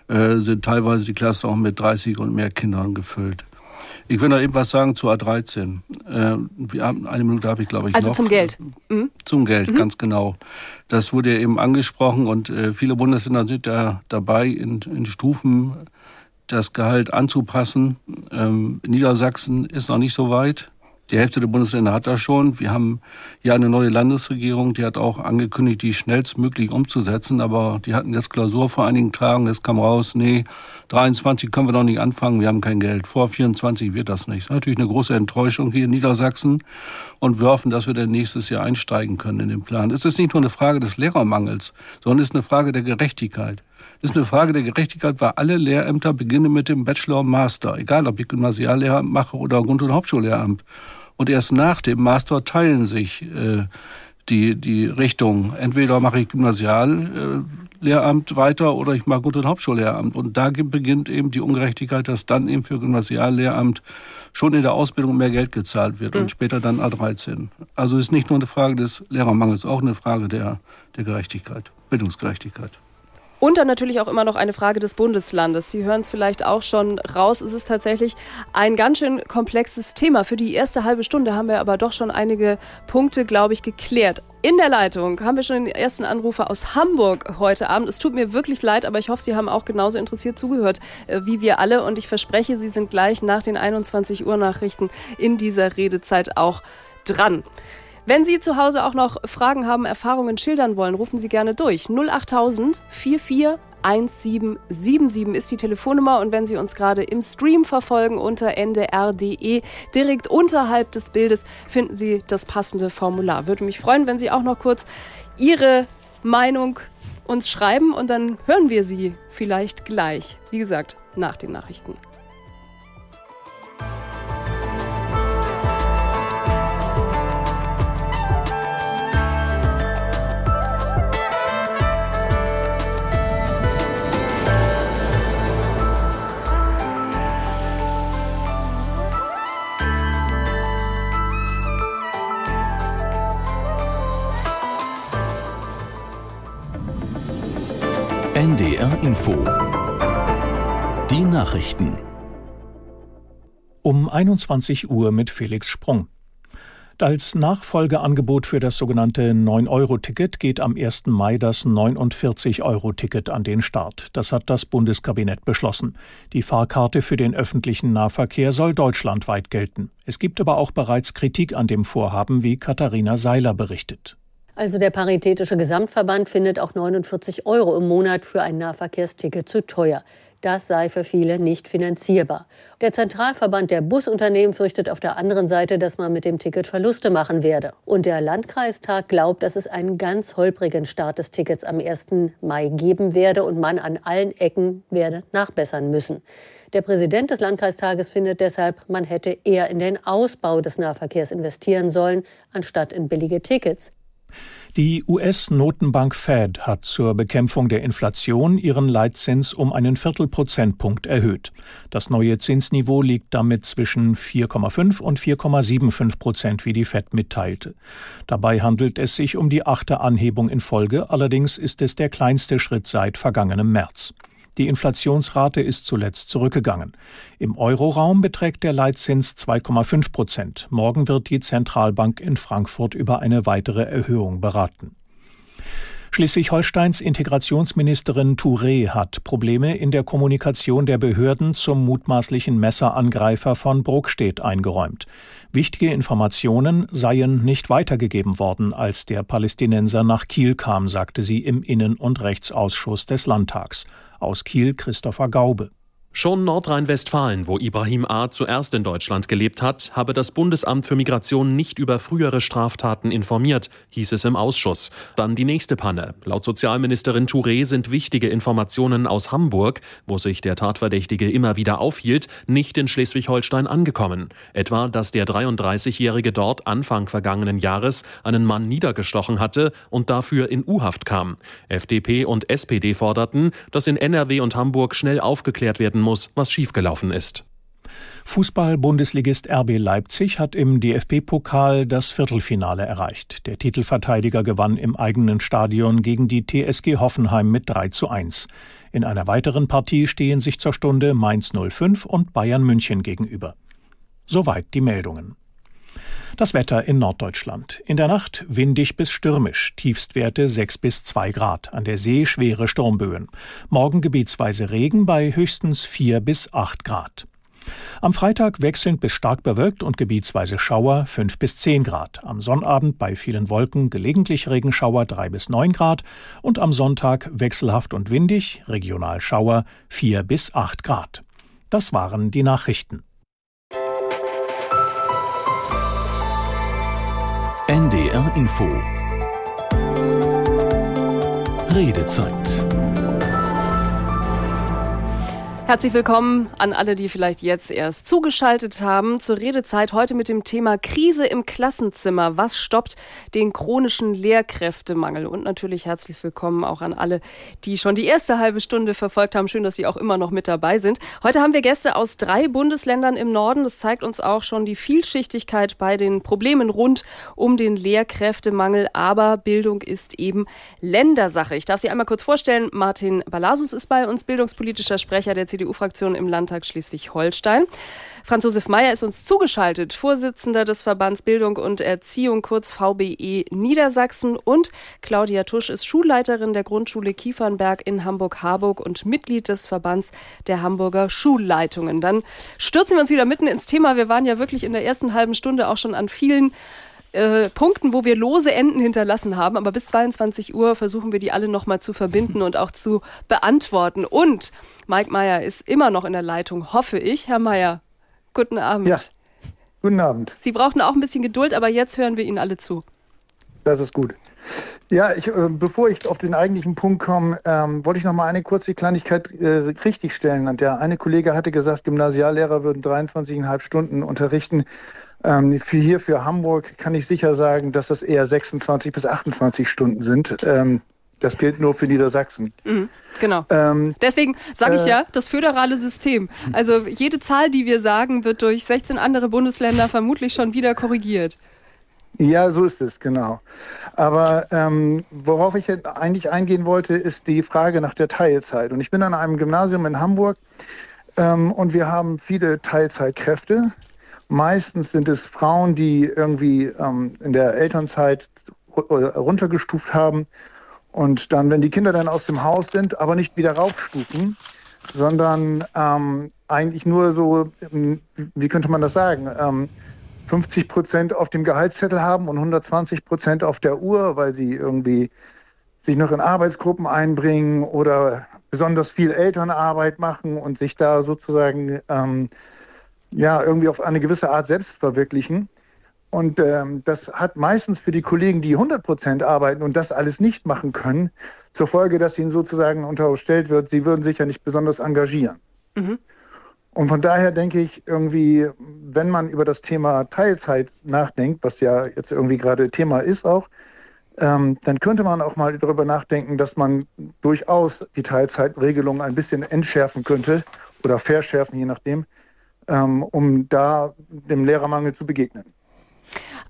äh, sind teilweise die Klassen auch mit 30 und mehr Kindern gefüllt. Ich will noch eben was sagen zu A13. Äh, wir haben eine Minute habe ich, glaube ich, also noch. zum Geld. Mhm. Zum Geld, mhm. ganz genau. Das wurde ja eben angesprochen und äh, viele Bundesländer sind da dabei, in, in Stufen das Gehalt anzupassen. Ähm, Niedersachsen ist noch nicht so weit. Die Hälfte der Bundesländer hat das schon. Wir haben ja eine neue Landesregierung, die hat auch angekündigt, die schnellstmöglich umzusetzen. Aber die hatten jetzt Klausur vor einigen Tagen. Es kam raus, nee, 23 können wir noch nicht anfangen, wir haben kein Geld. Vor 24 wird das nicht. Das ist natürlich eine große Enttäuschung hier in Niedersachsen. Und wir hoffen, dass wir dann nächstes Jahr einsteigen können in den Plan. Es ist nicht nur eine Frage des Lehrermangels, sondern es ist eine Frage der Gerechtigkeit. Das ist eine Frage der Gerechtigkeit, weil alle Lehrämter beginnen mit dem Bachelor und Master, egal ob ich Gymnasiallehramt mache oder Grund- und Hauptschullehramt. Und erst nach dem Master teilen sich äh, die, die Richtung. Entweder mache ich Gymnasiallehramt weiter oder ich mache Grund- und Hauptschullehramt. Und da beginnt eben die Ungerechtigkeit, dass dann eben für Gymnasiallehramt schon in der Ausbildung mehr Geld gezahlt wird mhm. und später dann A13. Also ist nicht nur eine Frage des Lehrermangels, auch eine Frage der, der Gerechtigkeit, Bildungsgerechtigkeit. Und dann natürlich auch immer noch eine Frage des Bundeslandes. Sie hören es vielleicht auch schon raus. Es ist tatsächlich ein ganz schön komplexes Thema. Für die erste halbe Stunde haben wir aber doch schon einige Punkte, glaube ich, geklärt. In der Leitung haben wir schon den ersten Anrufer aus Hamburg heute Abend. Es tut mir wirklich leid, aber ich hoffe, Sie haben auch genauso interessiert zugehört äh, wie wir alle. Und ich verspreche, Sie sind gleich nach den 21 Uhr Nachrichten in dieser Redezeit auch dran. Wenn Sie zu Hause auch noch Fragen haben, Erfahrungen schildern wollen, rufen Sie gerne durch. 08000 44 1777 ist die Telefonnummer und wenn Sie uns gerade im Stream verfolgen unter ndr.de, direkt unterhalb des Bildes finden Sie das passende Formular. Würde mich freuen, wenn Sie auch noch kurz Ihre Meinung uns schreiben und dann hören wir Sie vielleicht gleich. Wie gesagt, nach den Nachrichten. NDR Info. Die Nachrichten. Um 21 Uhr mit Felix Sprung. Als Nachfolgeangebot für das sogenannte 9-Euro-Ticket geht am 1. Mai das 49-Euro-Ticket an den Start. Das hat das Bundeskabinett beschlossen. Die Fahrkarte für den öffentlichen Nahverkehr soll deutschlandweit gelten. Es gibt aber auch bereits Kritik an dem Vorhaben, wie Katharina Seiler berichtet. Also der Paritätische Gesamtverband findet auch 49 Euro im Monat für ein Nahverkehrsticket zu teuer. Das sei für viele nicht finanzierbar. Der Zentralverband der Busunternehmen fürchtet auf der anderen Seite, dass man mit dem Ticket Verluste machen werde. Und der Landkreistag glaubt, dass es einen ganz holprigen Start des Tickets am 1. Mai geben werde und man an allen Ecken werde nachbessern müssen. Der Präsident des Landkreistages findet deshalb, man hätte eher in den Ausbau des Nahverkehrs investieren sollen, anstatt in billige Tickets. Die US-Notenbank Fed hat zur Bekämpfung der Inflation ihren Leitzins um einen Viertelprozentpunkt erhöht. Das neue Zinsniveau liegt damit zwischen 4,5 und 4,75 Prozent, wie die Fed mitteilte. Dabei handelt es sich um die achte Anhebung in Folge, allerdings ist es der kleinste Schritt seit vergangenem März. Die Inflationsrate ist zuletzt zurückgegangen. Im Euroraum beträgt der Leitzins 2,5 Prozent. Morgen wird die Zentralbank in Frankfurt über eine weitere Erhöhung beraten. Schleswig-Holsteins Integrationsministerin Touré hat Probleme in der Kommunikation der Behörden zum mutmaßlichen Messerangreifer von Bruckstedt eingeräumt. Wichtige Informationen seien nicht weitergegeben worden, als der Palästinenser nach Kiel kam, sagte sie im Innen- und Rechtsausschuss des Landtags. Aus Kiel Christopher Gaube. Schon Nordrhein-Westfalen, wo Ibrahim A. zuerst in Deutschland gelebt hat, habe das Bundesamt für Migration nicht über frühere Straftaten informiert, hieß es im Ausschuss. Dann die nächste Panne. Laut Sozialministerin Touré sind wichtige Informationen aus Hamburg, wo sich der Tatverdächtige immer wieder aufhielt, nicht in Schleswig-Holstein angekommen. Etwa, dass der 33-Jährige dort Anfang vergangenen Jahres einen Mann niedergestochen hatte und dafür in U-Haft kam. FDP und SPD forderten, dass in NRW und Hamburg schnell aufgeklärt werden muss, was schiefgelaufen ist. Fußball-Bundesligist RB Leipzig hat im DFB-Pokal das Viertelfinale erreicht. Der Titelverteidiger gewann im eigenen Stadion gegen die TSG Hoffenheim mit 3 zu 1. In einer weiteren Partie stehen sich zur Stunde Mainz 05 und Bayern München gegenüber. Soweit die Meldungen. Das Wetter in Norddeutschland. In der Nacht windig bis stürmisch, Tiefstwerte 6 bis 2 Grad, an der See schwere Sturmböen. Morgen gebietsweise Regen bei höchstens 4 bis 8 Grad. Am Freitag wechselnd bis stark bewölkt und gebietsweise Schauer 5 bis 10 Grad. Am Sonnabend bei vielen Wolken gelegentlich Regenschauer 3 bis 9 Grad und am Sonntag wechselhaft und windig, regional Schauer 4 bis 8 Grad. Das waren die Nachrichten. NDR Info. Redezeit Herzlich willkommen an alle, die vielleicht jetzt erst zugeschaltet haben zur Redezeit heute mit dem Thema Krise im Klassenzimmer. Was stoppt den chronischen Lehrkräftemangel? Und natürlich herzlich willkommen auch an alle, die schon die erste halbe Stunde verfolgt haben. Schön, dass Sie auch immer noch mit dabei sind. Heute haben wir Gäste aus drei Bundesländern im Norden. Das zeigt uns auch schon die Vielschichtigkeit bei den Problemen rund um den Lehrkräftemangel. Aber Bildung ist eben Ländersache. Ich darf Sie einmal kurz vorstellen. Martin Balasus ist bei uns, bildungspolitischer Sprecher der CDU-Fraktion im Landtag Schleswig-Holstein. Franz Josef Meyer ist uns zugeschaltet, Vorsitzender des Verbands Bildung und Erziehung, kurz VBE Niedersachsen. Und Claudia Tusch ist Schulleiterin der Grundschule Kiefernberg in Hamburg-Harburg und Mitglied des Verbands der Hamburger Schulleitungen. Dann stürzen wir uns wieder mitten ins Thema. Wir waren ja wirklich in der ersten halben Stunde auch schon an vielen äh, Punkten, wo wir lose Enden hinterlassen haben. Aber bis 22 Uhr versuchen wir die alle nochmal zu verbinden und auch zu beantworten. Und Mike Meyer ist immer noch in der Leitung, hoffe ich. Herr Meyer, guten Abend. Ja, guten Abend. Sie brauchten auch ein bisschen Geduld, aber jetzt hören wir Ihnen alle zu. Das ist gut. Ja, ich, äh, bevor ich auf den eigentlichen Punkt komme, ähm, wollte ich noch mal eine kurze Kleinigkeit äh, richtigstellen. Und der eine Kollege hatte gesagt, Gymnasiallehrer würden 23,5 Stunden unterrichten. Ähm, für hier für Hamburg kann ich sicher sagen, dass das eher 26 bis 28 Stunden sind. Ähm, das gilt nur für Niedersachsen. Mhm, genau. Ähm, Deswegen sage ich äh, ja, das föderale System. Also jede Zahl, die wir sagen, wird durch 16 andere Bundesländer vermutlich schon wieder korrigiert. Ja, so ist es, genau. Aber ähm, worauf ich eigentlich eingehen wollte, ist die Frage nach der Teilzeit. Und ich bin an einem Gymnasium in Hamburg ähm, und wir haben viele Teilzeitkräfte. Meistens sind es Frauen, die irgendwie ähm, in der Elternzeit runtergestuft haben und dann, wenn die Kinder dann aus dem Haus sind, aber nicht wieder raufstufen, sondern ähm, eigentlich nur so, ähm, wie könnte man das sagen, ähm, 50 Prozent auf dem Gehaltszettel haben und 120 Prozent auf der Uhr, weil sie irgendwie sich noch in Arbeitsgruppen einbringen oder besonders viel Elternarbeit machen und sich da sozusagen ähm, ja, irgendwie auf eine gewisse Art selbst verwirklichen. Und ähm, das hat meistens für die Kollegen, die 100 Prozent arbeiten und das alles nicht machen können, zur Folge, dass ihnen sozusagen unterstellt wird, sie würden sich ja nicht besonders engagieren. Mhm. Und von daher denke ich irgendwie, wenn man über das Thema Teilzeit nachdenkt, was ja jetzt irgendwie gerade Thema ist auch, ähm, dann könnte man auch mal darüber nachdenken, dass man durchaus die Teilzeitregelung ein bisschen entschärfen könnte oder verschärfen, je nachdem, ähm, um da dem Lehrermangel zu begegnen.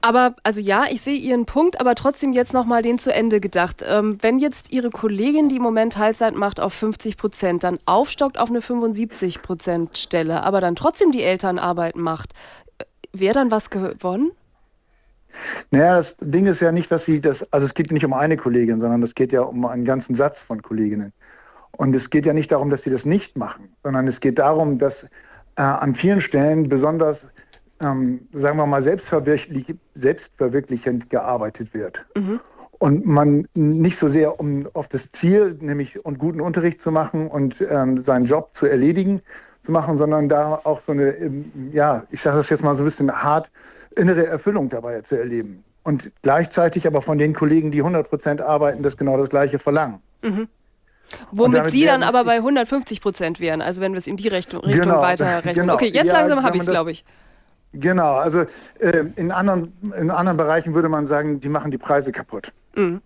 Aber, also ja, ich sehe Ihren Punkt, aber trotzdem jetzt nochmal den zu Ende gedacht. Ähm, wenn jetzt Ihre Kollegin, die im Moment Teilzeit macht, auf 50 Prozent, dann aufstockt auf eine 75 Prozent Stelle, aber dann trotzdem die Elternarbeit macht, äh, wäre dann was gewonnen? Naja, das Ding ist ja nicht, dass sie das, also es geht nicht um eine Kollegin, sondern es geht ja um einen ganzen Satz von Kolleginnen. Und es geht ja nicht darum, dass sie das nicht machen, sondern es geht darum, dass äh, an vielen Stellen besonders, ähm, sagen wir mal, selbstverwirklich, selbstverwirklichend gearbeitet wird. Mhm. Und man nicht so sehr um auf das Ziel, nämlich und guten Unterricht zu machen und ähm, seinen Job zu erledigen, zu machen, sondern da auch so eine, ähm, ja, ich sage das jetzt mal so ein bisschen hart, innere Erfüllung dabei zu erleben. Und gleichzeitig aber von den Kollegen, die 100 Prozent arbeiten, das genau das Gleiche verlangen. Mhm. Womit Sie dann aber bei 150 Prozent wären, also wenn wir es in die Richtung, Richtung genau, weiterrechnen. Genau. Okay, jetzt ja, langsam habe ich es, glaube ich. Genau, also äh, in, anderen, in anderen Bereichen würde man sagen, die machen die Preise kaputt. Mhm.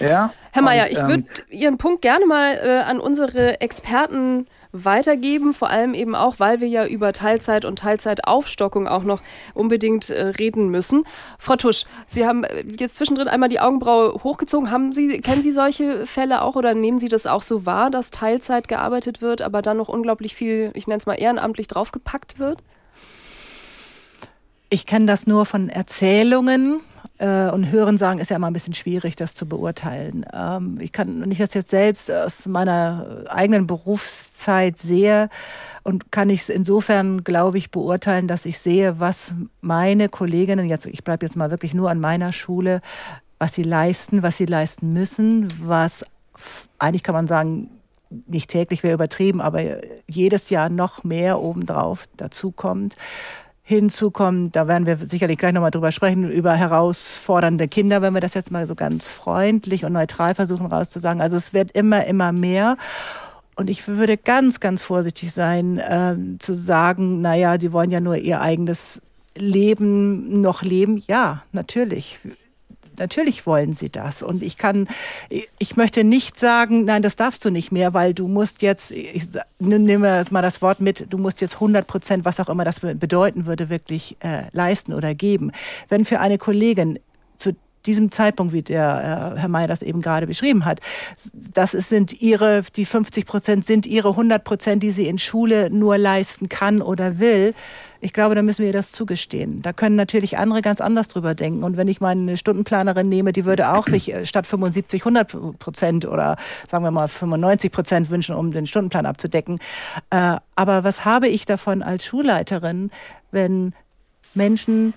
Ja? Herr Mayer, ich ähm, würde Ihren Punkt gerne mal äh, an unsere Experten weitergeben, vor allem eben auch, weil wir ja über Teilzeit und Teilzeitaufstockung auch noch unbedingt äh, reden müssen. Frau Tusch, Sie haben äh, jetzt zwischendrin einmal die Augenbraue hochgezogen. Haben Sie, kennen Sie solche Fälle auch oder nehmen Sie das auch so wahr, dass Teilzeit gearbeitet wird, aber dann noch unglaublich viel, ich nenne es mal ehrenamtlich draufgepackt wird? Ich kenne das nur von Erzählungen äh, und Hören sagen ist ja immer ein bisschen schwierig, das zu beurteilen. Ähm, ich kann, wenn ich das jetzt selbst aus meiner eigenen Berufszeit sehe und kann ich es insofern, glaube ich, beurteilen, dass ich sehe, was meine Kolleginnen, jetzt, ich bleibe jetzt mal wirklich nur an meiner Schule, was sie leisten, was sie leisten müssen, was eigentlich kann man sagen, nicht täglich wäre übertrieben, aber jedes Jahr noch mehr obendrauf dazukommt hinzukommen, da werden wir sicherlich gleich nochmal drüber sprechen, über herausfordernde Kinder, wenn wir das jetzt mal so ganz freundlich und neutral versuchen rauszusagen. Also es wird immer, immer mehr. Und ich würde ganz, ganz vorsichtig sein, äh, zu sagen, naja, sie wollen ja nur ihr eigenes Leben noch leben. Ja, natürlich natürlich wollen sie das. Und ich kann, ich möchte nicht sagen, nein, das darfst du nicht mehr, weil du musst jetzt, ich nehme mal das Wort mit, du musst jetzt 100 Prozent, was auch immer das bedeuten würde, wirklich äh, leisten oder geben. Wenn für eine Kollegin zu diesem Zeitpunkt, wie der äh, Herr Mayer das eben gerade beschrieben hat, das sind ihre, die 50 Prozent sind ihre 100 Prozent, die sie in Schule nur leisten kann oder will, ich glaube, da müssen wir das zugestehen. Da können natürlich andere ganz anders drüber denken. Und wenn ich meine Stundenplanerin nehme, die würde auch sich äh, statt 75 100 Prozent oder sagen wir mal 95 Prozent wünschen, um den Stundenplan abzudecken. Äh, aber was habe ich davon als Schulleiterin, wenn Menschen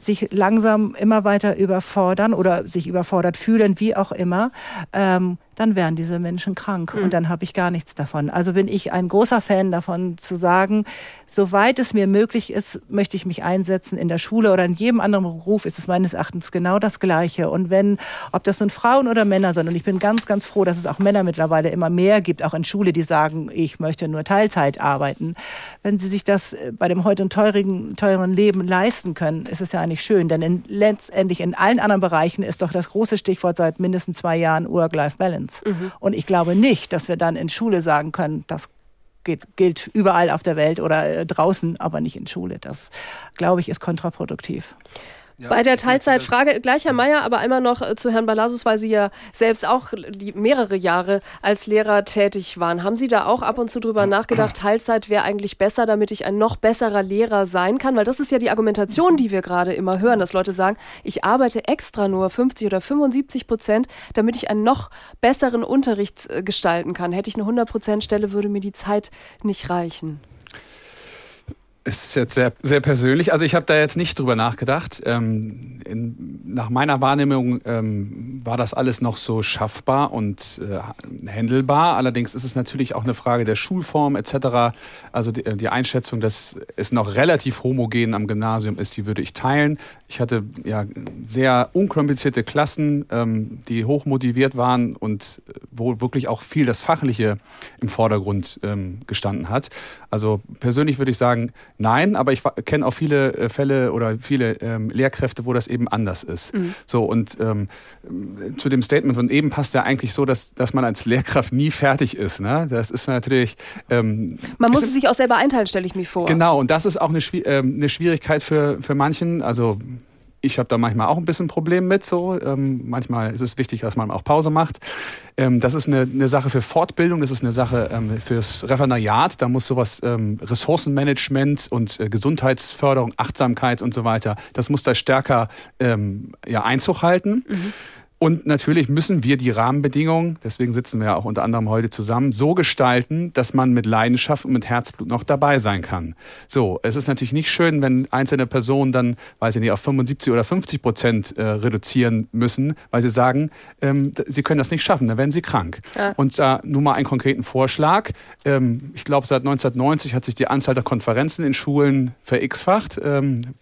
sich langsam immer weiter überfordern oder sich überfordert fühlen, wie auch immer, ähm, dann werden diese Menschen krank mhm. und dann habe ich gar nichts davon. Also bin ich ein großer Fan davon zu sagen, soweit es mir möglich ist, möchte ich mich einsetzen in der Schule oder in jedem anderen Beruf ist es meines Erachtens genau das Gleiche. Und wenn, ob das nun Frauen oder Männer sind, und ich bin ganz, ganz froh, dass es auch Männer mittlerweile immer mehr gibt, auch in Schule, die sagen, ich möchte nur Teilzeit arbeiten. Wenn sie sich das äh, bei dem heute teuren, teuren Leben leisten können, ist es ja eigentlich schön. Denn in, letztendlich in allen anderen Bereichen ist doch das große Stichwort seit mindestens zwei Jahren Work-Life-Balance. Präsenz. Mhm. Und ich glaube nicht, dass wir dann in Schule sagen können, das geht, gilt überall auf der Welt oder äh, draußen, aber nicht in Schule. Das, glaube ich, ist kontraproduktiv. Bei der Teilzeitfrage gleich Herr Mayer, aber einmal noch äh, zu Herrn Balasus, weil Sie ja selbst auch mehrere Jahre als Lehrer tätig waren. Haben Sie da auch ab und zu drüber <clears throat> nachgedacht, Teilzeit wäre eigentlich besser, damit ich ein noch besserer Lehrer sein kann? Weil das ist ja die Argumentation, die wir gerade immer hören, dass Leute sagen, ich arbeite extra nur 50 oder 75 Prozent, damit ich einen noch besseren Unterricht äh, gestalten kann. Hätte ich eine 100 Prozent Stelle, würde mir die Zeit nicht reichen ist jetzt sehr, sehr persönlich. Also ich habe da jetzt nicht drüber nachgedacht. Ähm, in, nach meiner Wahrnehmung ähm, war das alles noch so schaffbar und äh, händelbar. Allerdings ist es natürlich auch eine Frage der Schulform etc. Also die, die, Einschätzung, dass es noch relativ homogen am Gymnasium ist, die würde ich teilen. Ich hatte ja sehr unkomplizierte Klassen, ähm, die hoch motiviert waren und äh, wo wirklich auch viel das Fachliche im Vordergrund ähm, gestanden hat. Also persönlich würde ich sagen, nein, aber ich kenne auch viele äh, Fälle oder viele ähm, Lehrkräfte, wo das eben anders ist. Mhm. So, und ähm, zu dem Statement von eben passt ja eigentlich so, dass, dass man als Lehrkraft nie fertig ist. Ne? Das ist natürlich. Ähm, man muss es sich auch selber einteilen, stelle ich mir vor. Genau, und das ist auch eine, ähm, eine Schwierigkeit für, für manchen. Also ich habe da manchmal auch ein bisschen Problem mit. So, ähm, manchmal ist es wichtig, dass man auch Pause macht. Ähm, das ist eine, eine Sache für Fortbildung, das ist eine Sache ähm, fürs Referendariat. Da muss sowas ähm, Ressourcenmanagement und äh, Gesundheitsförderung, Achtsamkeit und so weiter. Das muss da stärker ähm, ja, Einzug halten. Mhm. Und natürlich müssen wir die Rahmenbedingungen, deswegen sitzen wir ja auch unter anderem heute zusammen, so gestalten, dass man mit Leidenschaft und mit Herzblut noch dabei sein kann. So, es ist natürlich nicht schön, wenn einzelne Personen dann, weiß ich nicht, auf 75 oder 50 Prozent äh, reduzieren müssen, weil sie sagen, ähm, sie können das nicht schaffen, dann werden sie krank. Ja. Und da äh, nur mal einen konkreten Vorschlag. Ähm, ich glaube, seit 1990 hat sich die Anzahl der Konferenzen in Schulen ver-x-facht. Ähm,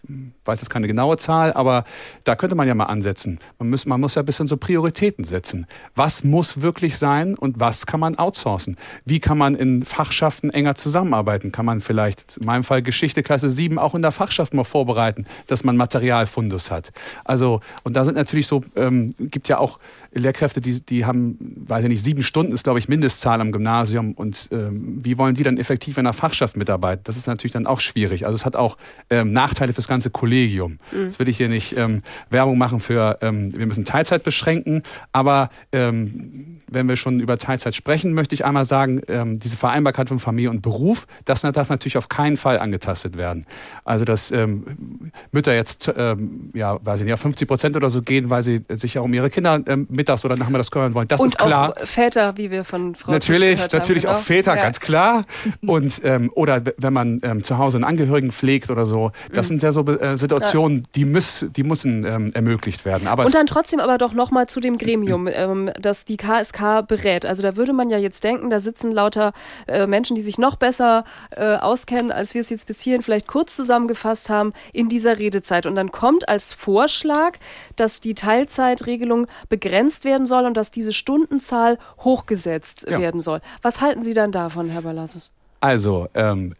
weiß jetzt keine genaue Zahl, aber da könnte man ja mal ansetzen. Man muss, man muss ja ein bisschen so Prioritäten setzen. Was muss wirklich sein und was kann man outsourcen? Wie kann man in Fachschaften enger zusammenarbeiten? Kann man vielleicht, in meinem Fall Geschichte Klasse 7, auch in der Fachschaft mal vorbereiten, dass man Materialfundus hat? Also, und da sind natürlich so, ähm, gibt ja auch Lehrkräfte, die, die haben, weiß ich nicht, sieben Stunden ist, glaube ich, Mindestzahl am Gymnasium. Und ähm, wie wollen die dann effektiv in der Fachschaft mitarbeiten? Das ist natürlich dann auch schwierig. Also es hat auch ähm, Nachteile fürs ganze Kollegium. Mhm. Jetzt will ich hier nicht ähm, Werbung machen für, ähm, wir müssen Teilzeit beschränken, aber ähm, wenn wir schon über Teilzeit sprechen, möchte ich einmal sagen, ähm, diese Vereinbarkeit von Familie und Beruf, das darf natürlich auf keinen Fall angetastet werden. Also dass ähm, Mütter jetzt, ähm, ja, weiß ich nicht, 50 Prozent oder so gehen, weil sie sich ja um ihre Kinder ähm, mittags oder nachmittags kümmern wollen. Das und ist klar. Auch Väter, wie wir von Frau Natürlich, natürlich haben, auch Väter, ja. ganz klar. Und ähm, oder wenn man zu Hause einen Angehörigen pflegt oder so, das Mhm. sind ja so äh, Situationen, die müß, die müssen ermöglicht werden. Aber Und dann trotzdem aber doch nochmal zu dem Gremium, <clears throat> ähm, das die KSK berät. Also da würde man ja jetzt denken, da sitzen lauter äh, Menschen, die sich noch besser äh, auskennen, als wir es jetzt bis hierhin vielleicht kurz zusammengefasst haben in dieser Redezeit. Und dann kommt als Vorschlag, dass die Teilzeitregelung begrenzt werden soll und dass diese Stundenzahl hochgesetzt Ja. werden soll. Was halten Sie dann davon, Herr Balassus? Also, ähm,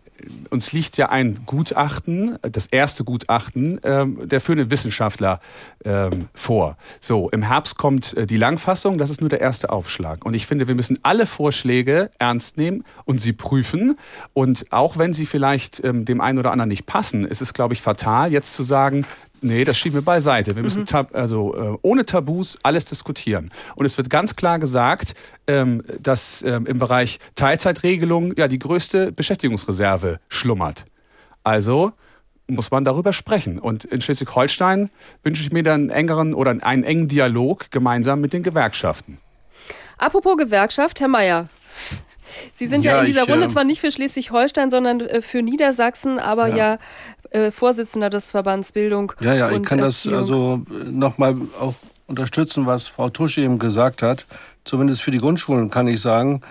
uns liegt ja ein Gutachten, das erste Gutachten ähm, der führenden Wissenschaftler ähm, vor. So, im Herbst kommt äh, die Langfassung, das ist nur der erste Aufschlag. Und ich finde, wir müssen alle Vorschläge ernst nehmen und sie prüfen. Und auch wenn sie vielleicht ähm, dem einen oder anderen nicht passen, ist es, glaube ich, fatal, jetzt zu sagen, Nee, das schieben wir beiseite. Wir müssen tab also äh, ohne Tabus alles diskutieren. Und es wird ganz klar gesagt, ähm, dass ähm, im Bereich Teilzeitregelung ja die größte Beschäftigungsreserve schlummert. Also muss man darüber sprechen. Und in Schleswig-Holstein wünsche ich mir dann einen engeren oder einen engen Dialog gemeinsam mit den Gewerkschaften. Apropos Gewerkschaft, Herr Mayer. Sie sind ja, Ja, in dieser ich, Runde ähm, zwar nicht für Schleswig-Holstein, sondern äh, für Niedersachsen, aber ja, Ja. Äh, Vorsitzender des Verbands Bildung. Ja, ja, ich kann das Erziehung. also nochmal auch unterstützen, was Frau Tusch eben gesagt hat. Zumindest für die Grundschulen kann ich sagen,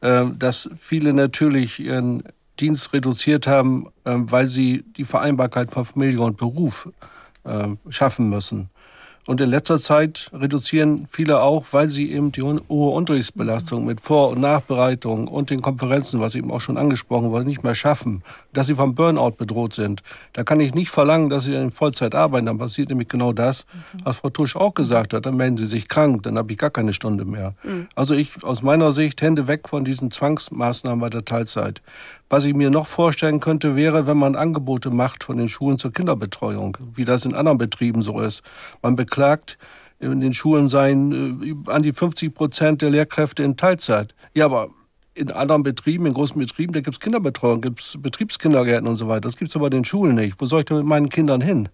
äh, dass viele natürlich ihren Dienst reduziert haben, äh, weil sie die Vereinbarkeit von Familie und Beruf äh, schaffen müssen. Und in letzter Zeit reduzieren viele auch, weil sie eben die hohe Unterrichtsbelastung mit Vor- und Nachbereitung und den Konferenzen, was eben auch schon angesprochen wurde, nicht mehr schaffen, dass sie vom Burnout bedroht sind. Da kann ich nicht verlangen, dass sie in Vollzeit arbeiten. Dann passiert nämlich genau das, was Frau Tusch auch gesagt hat. Dann melden sie sich krank, dann habe ich gar keine Stunde mehr. Also ich aus meiner Sicht Hände weg von diesen Zwangsmaßnahmen bei der Teilzeit. Was ich mir noch vorstellen könnte, wäre, wenn man Angebote macht von den Schulen zur Kinderbetreuung, wie das in anderen Betrieben so ist. Man beklagt, in den Schulen seien äh, an die 50 Prozent der Lehrkräfte in Teilzeit. Ja, aber in anderen Betrieben, in großen Betrieben, da gibt es Kinderbetreuung, gibt es Betriebskindergärten und so weiter. Das gibt es aber in den Schulen nicht. Wo soll ich denn mit meinen Kindern hin?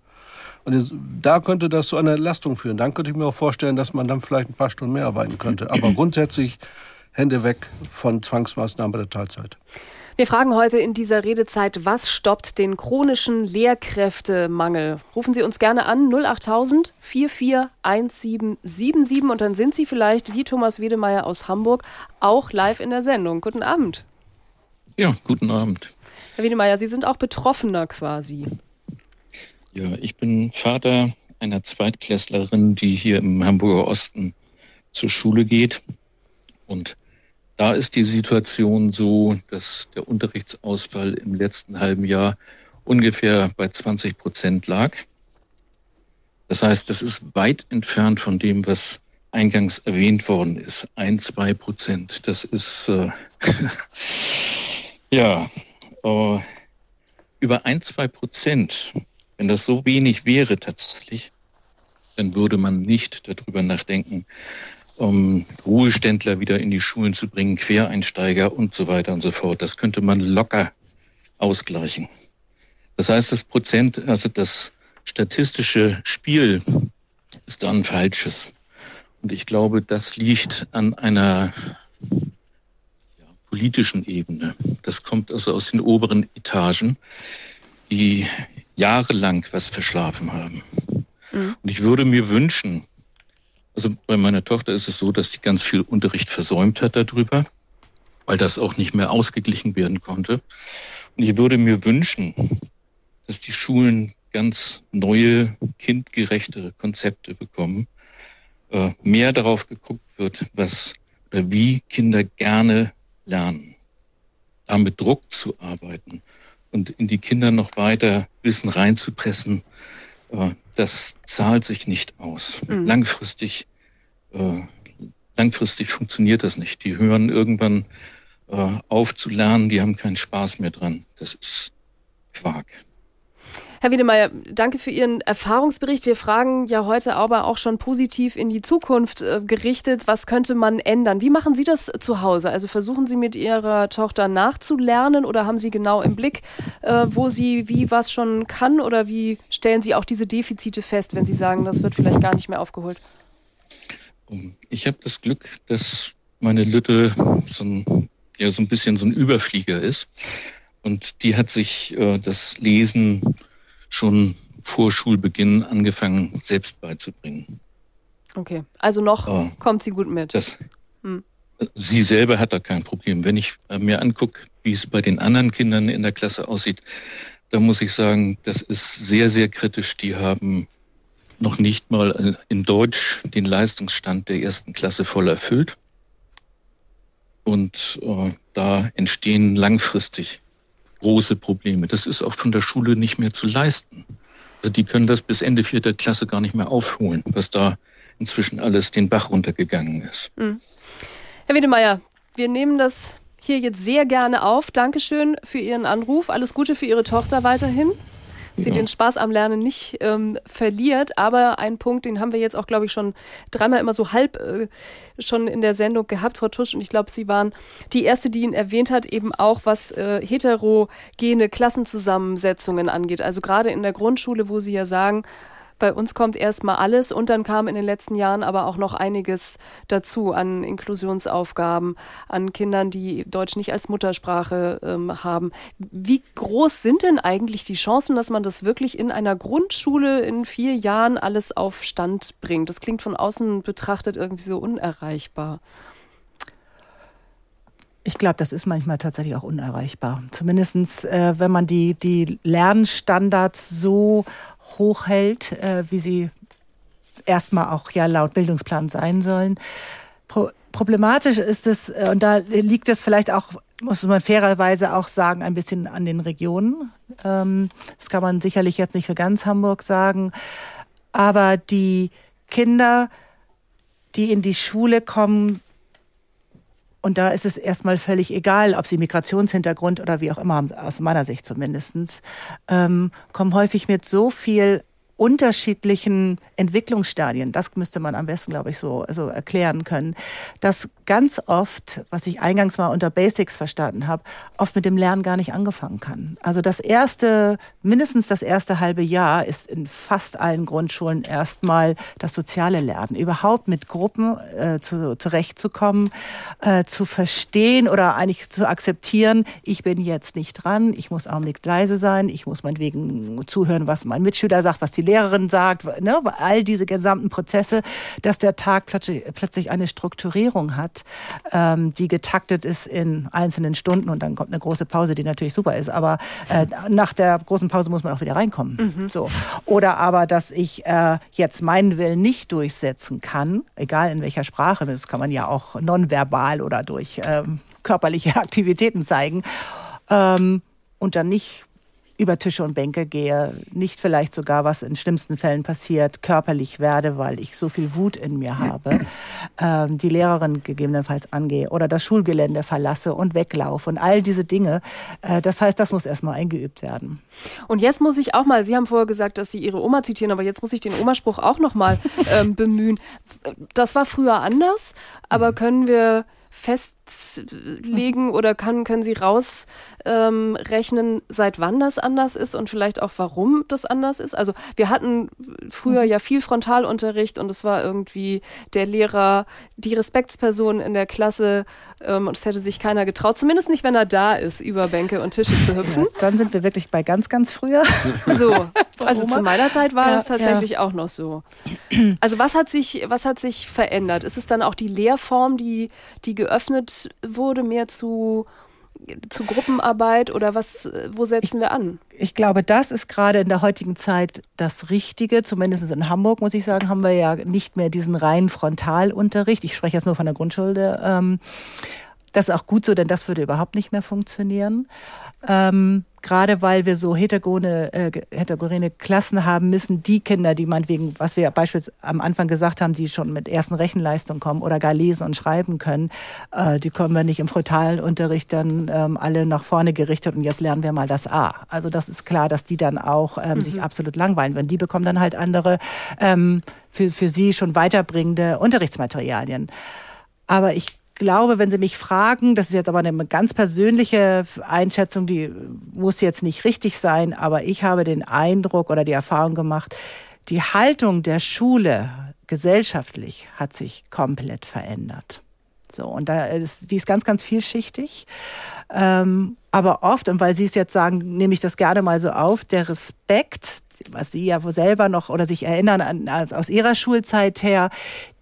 Und da könnte das zu einer Entlastung führen. Dann könnte ich mir auch vorstellen, dass man dann vielleicht ein paar Stunden mehr arbeiten könnte. Aber grundsätzlich Hände weg von Zwangsmaßnahmen bei der Teilzeit. Wir fragen heute in dieser Redezeit, was stoppt den chronischen Lehrkräftemangel? Rufen Sie uns gerne an 08000 441777 und dann sind Sie vielleicht wie Thomas Wiedemeyer aus Hamburg auch live in der Sendung. Guten Abend. Ja, guten Abend. Herr Wiedemeyer, Sie sind auch Betroffener quasi. Ja, ich bin Vater einer Zweitklässlerin, die hier im Hamburger Osten zur Schule geht. Und da ist die Situation so, dass der Unterrichtsausfall im letzten halben Jahr ungefähr bei 20 Prozent lag. Das heißt, das ist weit entfernt von dem, was eingangs erwähnt worden ist. Ein, zwei Prozent. Das ist, äh, <laughs> ja, äh, über ein, zwei Prozent, wenn das so wenig wäre tatsächlich, dann würde man nicht darüber nachdenken, um Ruheständler wieder in die Schulen zu bringen, Quereinsteiger und so weiter und so fort. Das könnte man locker ausgleichen. Das heißt, das Prozent, also das statistische Spiel ist da ein falsches. Und ich glaube, das liegt an einer ja, politischen Ebene. Das kommt also aus den oberen Etagen, die jahrelang was verschlafen haben. Und ich würde mir wünschen, also bei meiner Tochter ist es so, dass sie ganz viel Unterricht versäumt hat darüber, weil das auch nicht mehr ausgeglichen werden konnte. Und ich würde mir wünschen, dass die Schulen ganz neue, kindgerechtere Konzepte bekommen, äh, mehr darauf geguckt wird, was oder wie Kinder gerne lernen. Da mit Druck zu arbeiten und in die Kinder noch weiter Wissen reinzupressen, äh, das zahlt sich nicht aus. Mhm. Langfristig, äh, langfristig funktioniert das nicht. Die hören irgendwann äh, auf zu lernen, die haben keinen Spaß mehr dran. Das ist Quark. Herr Wiedemeyer, danke für Ihren Erfahrungsbericht. Wir fragen ja heute aber auch schon positiv in die Zukunft äh, gerichtet. Was könnte man ändern? Wie machen Sie das zu Hause? Also versuchen Sie mit Ihrer Tochter nachzulernen oder haben Sie genau im Blick, äh, wo sie wie was schon kann oder wie stellen Sie auch diese Defizite fest, wenn Sie sagen, das wird vielleicht gar nicht mehr aufgeholt? Ich habe das Glück, dass meine Lütte so ein, ja, so ein bisschen so ein Überflieger ist. Und die hat sich äh, das Lesen schon vor Schulbeginn angefangen, selbst beizubringen. Okay, also noch oh, kommt sie gut mit. Das, hm. Sie selber hat da kein Problem. Wenn ich mir angucke, wie es bei den anderen Kindern in der Klasse aussieht, da muss ich sagen, das ist sehr, sehr kritisch. Die haben noch nicht mal in Deutsch den Leistungsstand der ersten Klasse voll erfüllt. Und äh, da entstehen langfristig große Probleme. Das ist auch von der Schule nicht mehr zu leisten. Also die können das bis Ende vierter Klasse gar nicht mehr aufholen, was da inzwischen alles den Bach runtergegangen ist. Mhm. Herr Wiedemeyer, wir nehmen das hier jetzt sehr gerne auf. Dankeschön für Ihren Anruf. Alles Gute für Ihre Tochter weiterhin sie ja. den Spaß am Lernen nicht ähm, verliert. Aber ein Punkt, den haben wir jetzt auch, glaube ich, schon dreimal immer so halb äh, schon in der Sendung gehabt, Frau Tusch. Und ich glaube, Sie waren die Erste, die ihn erwähnt hat, eben auch was äh, heterogene Klassenzusammensetzungen angeht. Also gerade in der Grundschule, wo Sie ja sagen, bei uns kommt erstmal alles und dann kam in den letzten Jahren aber auch noch einiges dazu an Inklusionsaufgaben, an Kindern, die Deutsch nicht als Muttersprache ähm, haben. Wie groß sind denn eigentlich die Chancen, dass man das wirklich in einer Grundschule in vier Jahren alles auf Stand bringt? Das klingt von außen betrachtet irgendwie so unerreichbar. Ich glaube, das ist manchmal tatsächlich auch unerreichbar. Zumindest, äh, wenn man die, die Lernstandards so hochhält, äh, wie sie erstmal auch ja laut Bildungsplan sein sollen. Pro problematisch ist es, äh, und da liegt es vielleicht auch, muss man fairerweise auch sagen, ein bisschen an den Regionen. Ähm, das kann man sicherlich jetzt nicht für ganz Hamburg sagen. Aber die Kinder, die in die Schule kommen, und da ist es erstmal völlig egal, ob sie Migrationshintergrund oder wie auch immer aus meiner Sicht zumindestens, ähm, kommen häufig mit so viel unterschiedlichen Entwicklungsstadien, das müsste man am besten, glaube ich, so, so erklären können, dass ganz oft, was ich eingangs mal unter Basics verstanden habe, oft mit dem Lernen gar nicht angefangen kann. Also das erste, mindestens das erste halbe Jahr ist in fast allen Grundschulen erstmal das soziale Lernen, überhaupt mit Gruppen äh, zu, zurechtzukommen, äh, zu verstehen oder eigentlich zu akzeptieren, ich bin jetzt nicht dran, ich muss auch nicht leise sein, ich muss meinetwegen zuhören, was mein Mitschüler sagt, was die Lehrerin sagt, ne, all diese gesamten Prozesse, dass der Tag plötzlich, plötzlich eine Strukturierung hat, ähm, die getaktet ist in einzelnen Stunden und dann kommt eine große Pause, die natürlich super ist, aber äh, nach der großen Pause muss man auch wieder reinkommen. Mhm. So. Oder aber, dass ich äh, jetzt meinen Willen nicht durchsetzen kann, egal in welcher Sprache, das kann man ja auch nonverbal oder durch ähm, körperliche <laughs> Aktivitäten zeigen, ähm, und dann nicht über Tische und Bänke gehe, nicht vielleicht sogar, was in schlimmsten Fällen passiert, körperlich werde, weil ich so viel Wut in mir habe, <clears throat> ähm, die Lehrerin gegebenenfalls angehe oder das Schulgelände verlasse und weglaufe und all diese Dinge. Äh, das heißt, das muss erstmal eingeübt werden. Und jetzt muss ich auch mal, Sie haben vorher gesagt, dass Sie Ihre Oma zitieren, aber jetzt muss ich den Omaspruch auch noch mal <laughs> ähm, bemühen. Das war früher anders, aber mhm. können wir festlegen oder kann, können Sie rausrechnen, ähm, seit wann das anders ist und vielleicht auch warum das anders ist? Also wir hatten früher mhm. ja viel Frontalunterricht und es war irgendwie der Lehrer, die Respektsperson in der Klasse ähm, und es hätte sich keiner getraut, zumindest nicht, wenn er da ist, über Bänke und Tische zu <laughs> hüpfen. Ja, dann sind wir wirklich bei ganz, ganz früher. So, <laughs> also zu meiner Zeit war ja, das tatsächlich ja. auch noch so. Also was hat sich, was hat sich verändert? Ist es dann auch die Lehrform, die, die geöffnet wurde, mehr zu zu Gruppenarbeit oder was, wo setzen ich, wir an? Ich glaube, das ist gerade in der heutigen Zeit das Richtige. Zumindest in Hamburg, muss ich sagen, haben wir ja nicht mehr diesen reinen Frontalunterricht. Ich spreche jetzt nur von der Grundschule. Ähm, das ist auch gut so, denn das würde überhaupt nicht mehr funktionieren. Ähm, gerade weil wir so heterogene, äh, heterogene Klassen haben, müssen die Kinder, die man wegen, was wir beispielsweise am Anfang gesagt haben, die schon mit ersten Rechenleistungen kommen oder gar lesen und schreiben können, äh, die kommen wir nicht im frontalen Unterricht dann ähm, alle nach vorne gerichtet und jetzt lernen wir mal das A. Also das ist klar, dass die dann auch ähm, mhm. sich absolut langweilen würden. Die bekommen dann halt andere ähm, für, für sie schon weiterbringende Unterrichtsmaterialien. Aber ich glaube, wenn Sie mich fragen, das ist jetzt aber eine ganz persönliche Einschätzung, die muss jetzt nicht richtig sein, aber ich habe den Eindruck oder die Erfahrung gemacht, die Haltung der Schule gesellschaftlich hat sich komplett verändert. So, und da ist, die ist ganz, ganz vielschichtig. Ähm, aber oft, und weil Sie es jetzt sagen, nehme ich das gerne mal so auf, der Respekt, was Sie ja selber noch oder sich erinnern an, aus Ihrer Schulzeit her,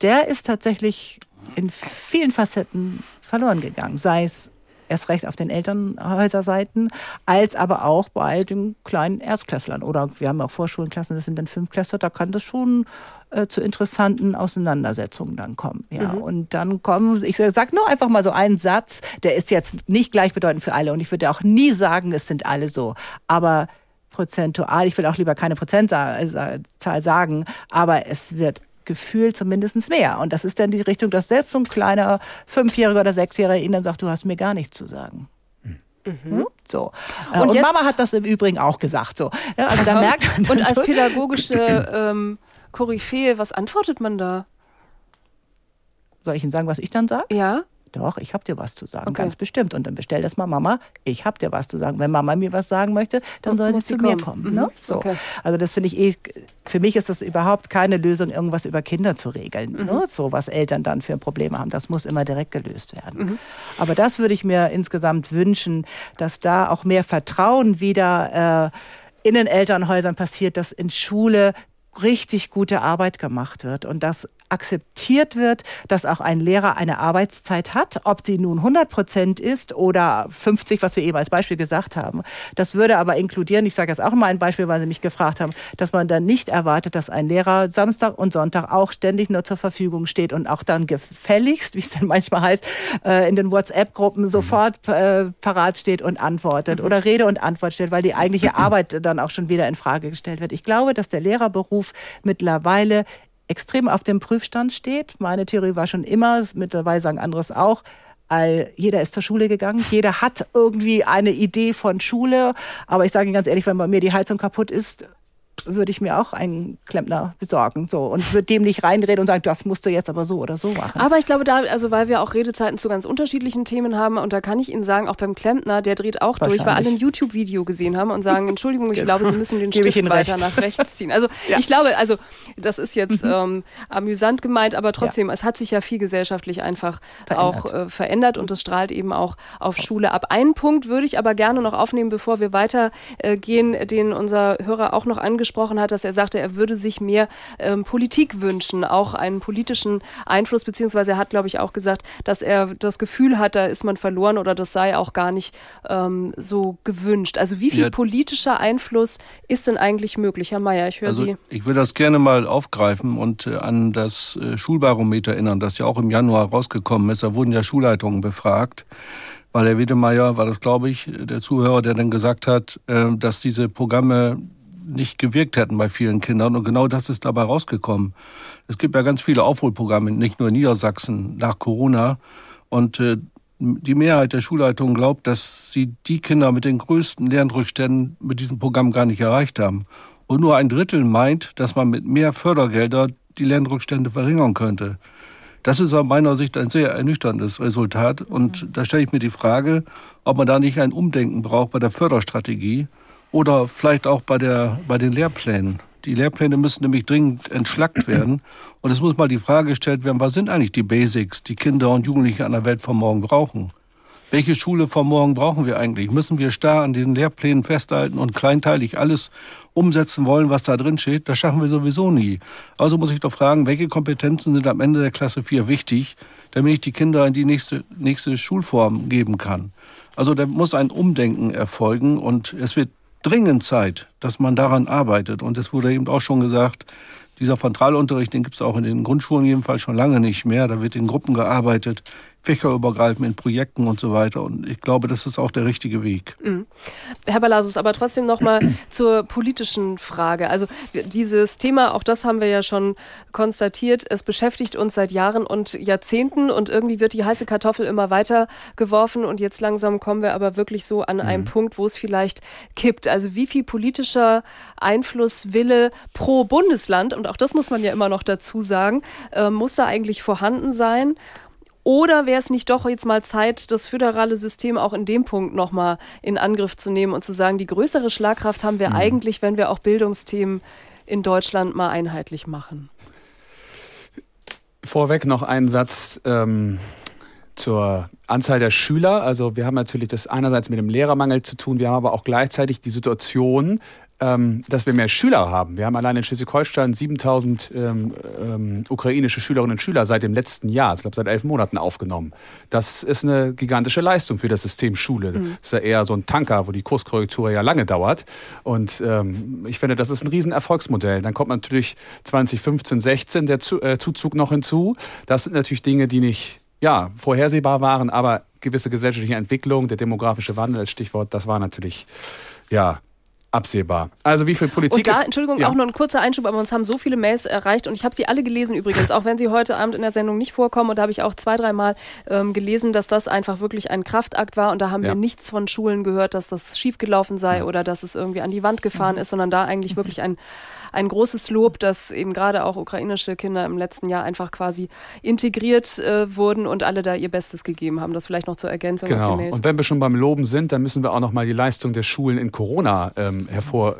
der ist tatsächlich in vielen Facetten verloren gegangen. Sei es erst recht auf den Elternhäuserseiten, als aber auch bei den kleinen Erstklässlern. Oder wir haben auch Vorschulenklassen, das sind dann Fünftklässler, da kann das schon äh, zu interessanten Auseinandersetzungen dann kommen. Ja. Mhm. Und dann kommen, ich sage nur einfach mal so einen Satz, der ist jetzt nicht gleichbedeutend für alle und ich würde auch nie sagen, es sind alle so. Aber prozentual, ich will auch lieber keine Prozentzahl sagen, aber es wird Gefühl zumindest mehr. Und das ist dann die Richtung, dass selbst so ein kleiner Fünfjähriger oder Sechsjähriger ihnen dann sagt, du hast mir gar nichts zu sagen. Mhm. Hm? So. Und, und Mama hat das im Übrigen auch gesagt. So. Ja, also da merkt man Und als pädagogische ähm, Koryphäe, was antwortet man da? Soll ich Ihnen sagen, was ich dann sage? Ja. Doch, ich habe dir was zu sagen, okay. ganz bestimmt. Und dann bestell das mal Mama, ich habe dir was zu sagen. Wenn Mama mir was sagen möchte, dann soll Muss sie zu kommen. mir kommen. Ne? Mhm. So. Okay. Also das finde ich eh, für mich ist das überhaupt keine Lösung, irgendwas über Kinder zu regeln. Mhm. Ne? So, was Eltern dann für Probleme haben. Das muss immer direkt gelöst werden. Mhm. Aber das würde ich mir insgesamt wünschen, dass da auch mehr Vertrauen wieder äh, in den Elternhäusern passiert, dass in Schule richtig gute Arbeit gemacht wird und dass akzeptiert wird, dass auch ein Lehrer eine Arbeitszeit hat, ob sie nun 100 Prozent ist oder 50, was wir eben als Beispiel gesagt haben. Das würde aber inkludieren, ich sage jetzt auch mal ein Beispiel, weil Sie mich gefragt haben, dass man dann nicht erwartet, dass ein Lehrer Samstag und Sonntag auch ständig nur zur Verfügung steht und auch dann gefälligst, wie es dann manchmal heißt, äh, in den WhatsApp-Gruppen sofort äh, parat steht und antwortet mhm. oder Rede und Antwort stellt, weil die eigentliche Arbeit dann auch schon wieder in Frage gestellt wird. Ich glaube, dass der Lehrerberuf mittlerweile extrem auf dem Prüfstand steht. Meine Theorie war schon immer, mittlerweile sagen anderes auch, jeder ist zur Schule gegangen, jeder hat irgendwie eine Idee von Schule. Aber ich sage Ihnen ganz ehrlich, wenn bei mir die Heizung kaputt ist, würde ich mir auch einen Klempner besorgen. So, und würde dem nicht reinreden und sagen, das musst du jetzt aber so oder so machen. Aber ich glaube, da, also weil wir auch Redezeiten zu ganz unterschiedlichen Themen haben, und da kann ich Ihnen sagen, auch beim Klempner, der dreht auch durch, weil alle ein YouTube-Video gesehen haben und sagen, Entschuldigung, ich genau. glaube, Sie müssen den Stift weiter nach rechts ziehen. Also ja. ich glaube, also das ist jetzt mhm. ähm, amüsant gemeint, aber trotzdem, ja. es hat sich ja viel gesellschaftlich einfach verändert. auch äh, verändert und das strahlt eben auch auf Aus. Schule ab. Einen Punkt würde ich aber gerne noch aufnehmen, bevor wir weitergehen, äh, den unser Hörer auch noch angesprochen angesprochen hat, dass er sagte, er würde sich mehr ähm, Politik wünschen, auch einen politischen Einfluss, beziehungsweise er hat, glaube ich, auch gesagt, dass er das Gefühl hat, da ist man verloren oder das sei auch gar nicht ähm, so gewünscht. Also wie viel ja. politischer Einfluss ist denn eigentlich möglich, Herr Mayer? Ich höre also, Sie. Ich würde das gerne mal aufgreifen und äh, an das äh, Schulbarometer erinnern, das ja auch im Januar rausgekommen ist. Da wurden ja Schulleitungen befragt weil Herr Wiedemeyer war das, glaube ich, der Zuhörer, der dann gesagt hat, äh, dass diese Programme nicht gewirkt hätten bei vielen Kindern. Und genau das ist dabei rausgekommen. Es gibt ja ganz viele Aufholprogramme, nicht nur in Niedersachsen nach Corona. Und äh, die Mehrheit der Schulleitungen glaubt, dass sie die Kinder mit den größten Lernrückständen mit diesem Programm gar nicht erreicht haben. Und nur ein Drittel meint, dass man mit mehr Fördergelder die Lernrückstände verringern könnte. Das ist aus meiner Sicht ein sehr ernüchterndes Resultat. Und da stelle ich mir die Frage, ob man da nicht ein Umdenken braucht bei der Förderstrategie oder vielleicht auch bei, der, bei den Lehrplänen. Die Lehrpläne müssen nämlich dringend entschlackt werden. Und es muss mal die Frage gestellt werden, was sind eigentlich die Basics, die Kinder und Jugendliche an der Welt von morgen brauchen? Welche Schule von morgen brauchen wir eigentlich? Müssen wir starr an diesen Lehrplänen festhalten und kleinteilig alles umsetzen wollen, was da drin steht? Das schaffen wir sowieso nie. Also muss ich doch fragen, welche Kompetenzen sind am Ende der Klasse 4 wichtig, damit ich die Kinder in die nächste, nächste Schulform geben kann? Also da muss ein Umdenken erfolgen und es wird dringend Zeit, dass man daran arbeitet. Und es wurde eben auch schon gesagt, dieser Frontalunterricht, den gibt es auch in den Grundschulen jedenfalls schon lange nicht mehr. Da wird in Gruppen gearbeitet fächerübergreifend in Projekten und so weiter. Und ich glaube, das ist auch der richtige Weg. Mhm. Herr Balasus, aber trotzdem noch mal <clears throat> zur politischen Frage. Also dieses Thema, auch das haben wir ja schon konstatiert, es beschäftigt uns seit Jahren und Jahrzehnten und irgendwie wird die heiße Kartoffel immer weiter geworfen und jetzt langsam kommen wir aber wirklich so an einen mhm. Punkt, wo es vielleicht kippt. Also wie viel politischer Einflusswille pro Bundesland, und auch das muss man ja immer noch dazu sagen, äh, muss da eigentlich vorhanden sein? Oder wäre es nicht doch jetzt mal Zeit, das föderale System auch in dem Punkt nochmal in Angriff zu nehmen und zu sagen, die größere Schlagkraft haben wir mhm. eigentlich, wenn wir auch Bildungsthemen in Deutschland mal einheitlich machen? Vorweg noch einen Satz ähm, zur Anzahl der Schüler. Also wir haben natürlich das einerseits mit dem Lehrermangel zu tun, wir haben aber auch gleichzeitig die Situation, ähm, dass wir mehr Schüler haben. Wir haben allein in Schleswig-Holstein 7000 ähm, ähm, ukrainische Schülerinnen und Schüler seit dem letzten Jahr, ich glaube seit elf Monaten aufgenommen. Das ist eine gigantische Leistung für das System Schule. Mhm. Das ist ja eher so ein Tanker, wo die Kurskorrektur ja lange dauert. Und ähm, ich finde, das ist ein Riesenerfolgsmodell. Dann kommt natürlich 2015, 16 der Zu äh, Zuzug noch hinzu. Das sind natürlich Dinge, die nicht ja, vorhersehbar waren, aber gewisse gesellschaftliche Entwicklung, der demografische Wandel als Stichwort, das war natürlich ja absehbar. Also wie viel Politik und da, ist... Entschuldigung, ja. auch noch ein kurzer Einschub, aber uns haben so viele Mails erreicht und ich habe sie alle gelesen übrigens, auch wenn sie heute Abend in der Sendung nicht vorkommen und da habe ich auch zwei, dreimal ähm, gelesen, dass das einfach wirklich ein Kraftakt war und da haben ja. wir nichts von Schulen gehört, dass das schiefgelaufen sei ja. oder dass es irgendwie an die Wand gefahren mhm. ist, sondern da eigentlich wirklich ein ein großes Lob, dass eben gerade auch ukrainische Kinder im letzten Jahr einfach quasi integriert äh, wurden und alle da ihr Bestes gegeben haben. Das vielleicht noch zur Ergänzung genau. aus den Mails. Und wenn wir schon beim Loben sind, dann müssen wir auch noch mal die Leistung der Schulen in Corona ähm, hervor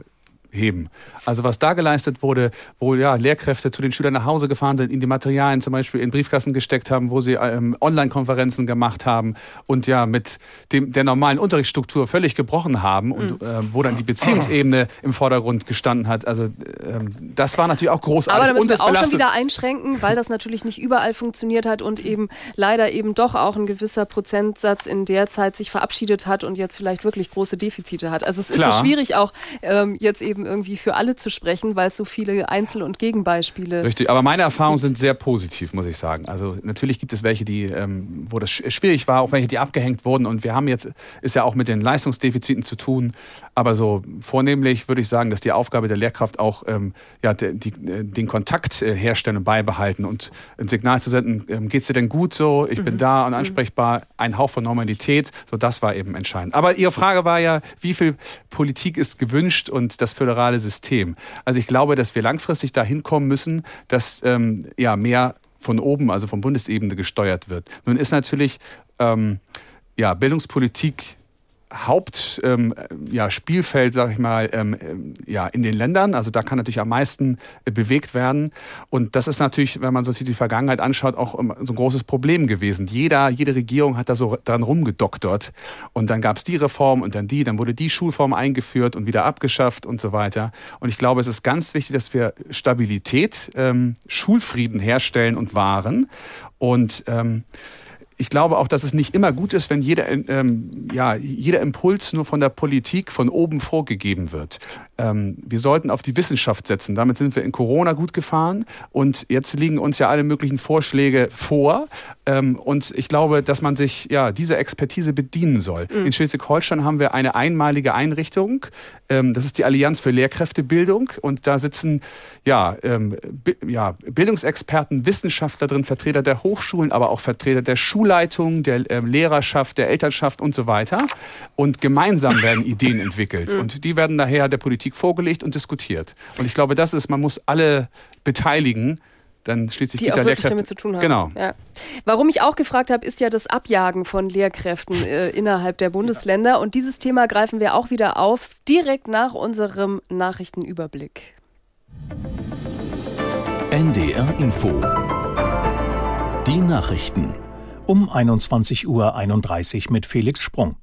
heben. Also was da geleistet wurde, wo ja Lehrkräfte zu den Schülern nach Hause gefahren sind, in die Materialien zum Beispiel in Briefkasten gesteckt haben, wo sie ähm, Online-Konferenzen gemacht haben und ja mit dem, der normalen Unterrichtsstruktur völlig gebrochen haben und mhm. äh, wo dann die Beziehungsebene im Vordergrund gestanden hat. Also ähm, das war natürlich auch großartig. Aber da müssen wir auch schon wieder einschränken, weil das natürlich nicht überall funktioniert hat und eben leider eben doch auch ein gewisser Prozentsatz in der Zeit sich verabschiedet hat und jetzt vielleicht wirklich große Defizite hat. Also es ist Klar. so schwierig auch ähm, jetzt eben eben irgendwie für alle zu sprechen, weil es so viele Einzel- und Gegenbeispiele Richtig, aber meine Erfahrungen sind sehr positiv, muss ich sagen. Also natürlich gibt es welche, die, ähm, wo das schwierig war, auch welche, die abgehängt wurden. Und wir haben jetzt, ist ja auch mit den Leistungsdefiziten zu tun. Aber so vornehmlich würde ich sagen, dass die Aufgabe der Lehrkraft auch ähm, ja, die, die, den Kontakt äh, herstellen und beibehalten und ein Signal zu senden, ähm, geht es dir denn gut so, ich mhm. bin da und mhm. ansprechbar, ein Hauch von Normalität, so das war eben entscheidend. Aber Ihre Frage war ja, wie viel Politik ist gewünscht und das föderale System. Also ich glaube, dass wir langfristig dahin kommen müssen, dass ähm, ja, mehr von oben, also von Bundesebene gesteuert wird. Nun ist natürlich ähm, ja, Bildungspolitik Hauptspielfeld, ähm, ja, sag ich mal, ähm, ja, in den Ländern. Also da kann natürlich am meisten äh, bewegt werden. Und das ist natürlich, wenn man so sich die Vergangenheit anschaut, auch ähm, so ein großes Problem gewesen. Jeder, jede Regierung hat da so dran rumgedoktert. Und dann gab es die Reform und dann die, dann wurde die Schulform eingeführt und wieder abgeschafft und so weiter. Und ich glaube, es ist ganz wichtig, dass wir Stabilität, ähm, Schulfrieden herstellen und wahren. Und ähm, ich glaube auch, dass es nicht immer gut ist, wenn jeder, ähm, ja, jeder Impuls nur von der Politik von oben vorgegeben wird. Ähm, wir sollten auf die Wissenschaft setzen. Damit sind wir in Corona gut gefahren und jetzt liegen uns ja alle möglichen Vorschläge vor. Ähm, und ich glaube, dass man sich ja dieser Expertise bedienen soll. Mhm. In Schleswig-Holstein haben wir eine einmalige Einrichtung. Ähm, das ist die Allianz für Lehrkräftebildung und da sitzen ja, ähm, ja Bildungsexperten, Wissenschaftler drin, Vertreter der Hochschulen, aber auch Vertreter der Schulleitung, der äh, Lehrerschaft, der Elternschaft und so weiter. Und gemeinsam werden Ideen entwickelt und die werden daher der Politik Politik vorgelegt und diskutiert. Und ich glaube, das ist, man muss alle beteiligen, dann schließt sich die auch wirklich Lehrkräfte. damit zu tun haben. Genau. Ja. Warum ich auch gefragt habe, ist ja das Abjagen von Lehrkräften äh, innerhalb der Bundesländer. Und dieses Thema greifen wir auch wieder auf, direkt nach unserem Nachrichtenüberblick. NDR Info. Die Nachrichten. Um 21.31 Uhr mit Felix Sprung.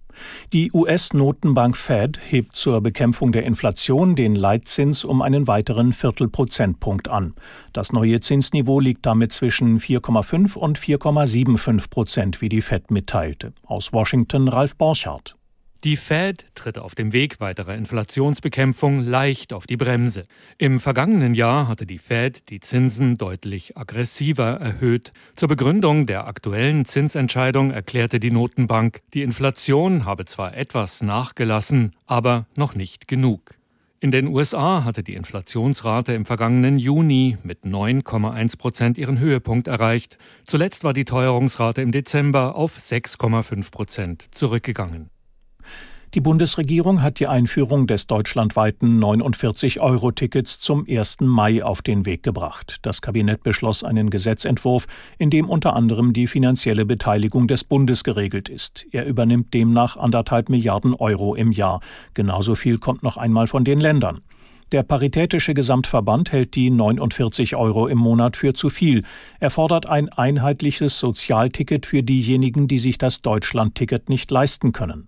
Die US-Notenbank Fed hebt zur Bekämpfung der Inflation den Leitzins um einen weiteren Viertelprozentpunkt an. Das neue Zinsniveau liegt damit zwischen 4,5 und 4,75 Prozent, wie die Fed mitteilte. Aus Washington Ralf Borchardt. Die Fed tritt auf dem Weg weiterer Inflationsbekämpfung leicht auf die Bremse. Im vergangenen Jahr hatte die Fed die Zinsen deutlich aggressiver erhöht. Zur Begründung der aktuellen Zinsentscheidung erklärte die Notenbank, die Inflation habe zwar etwas nachgelassen, aber noch nicht genug. In den USA hatte die Inflationsrate im vergangenen Juni mit 9,1 Prozent ihren Höhepunkt erreicht. Zuletzt war die Teuerungsrate im Dezember auf 6,5 Prozent zurückgegangen. Die Bundesregierung hat die Einführung des deutschlandweiten 49-Euro-Tickets zum 1. Mai auf den Weg gebracht. Das Kabinett beschloss einen Gesetzentwurf, in dem unter anderem die finanzielle Beteiligung des Bundes geregelt ist. Er übernimmt demnach anderthalb Milliarden Euro im Jahr. Genauso viel kommt noch einmal von den Ländern. Der Paritätische Gesamtverband hält die 49 Euro im Monat für zu viel. Er fordert ein einheitliches Sozialticket für diejenigen, die sich das Deutschlandticket nicht leisten können.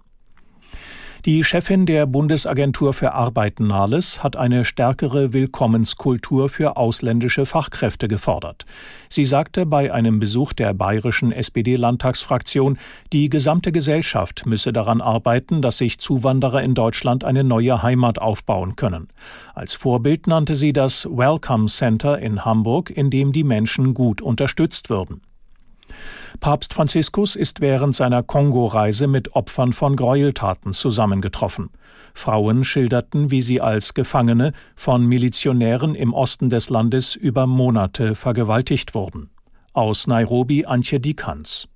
Die Chefin der Bundesagentur für Arbeit Nahles hat eine stärkere Willkommenskultur für ausländische Fachkräfte gefordert. Sie sagte bei einem Besuch der bayerischen SPD-Landtagsfraktion, die gesamte Gesellschaft müsse daran arbeiten, dass sich Zuwanderer in Deutschland eine neue Heimat aufbauen können. Als Vorbild nannte sie das Welcome Center in Hamburg, in dem die Menschen gut unterstützt würden. Papst Franziskus ist während seiner Kongo-Reise mit Opfern von Gräueltaten zusammengetroffen. Frauen schilderten, wie sie als Gefangene von Milizionären im Osten des Landes über Monate vergewaltigt wurden. Aus Nairobi Antje Dikans.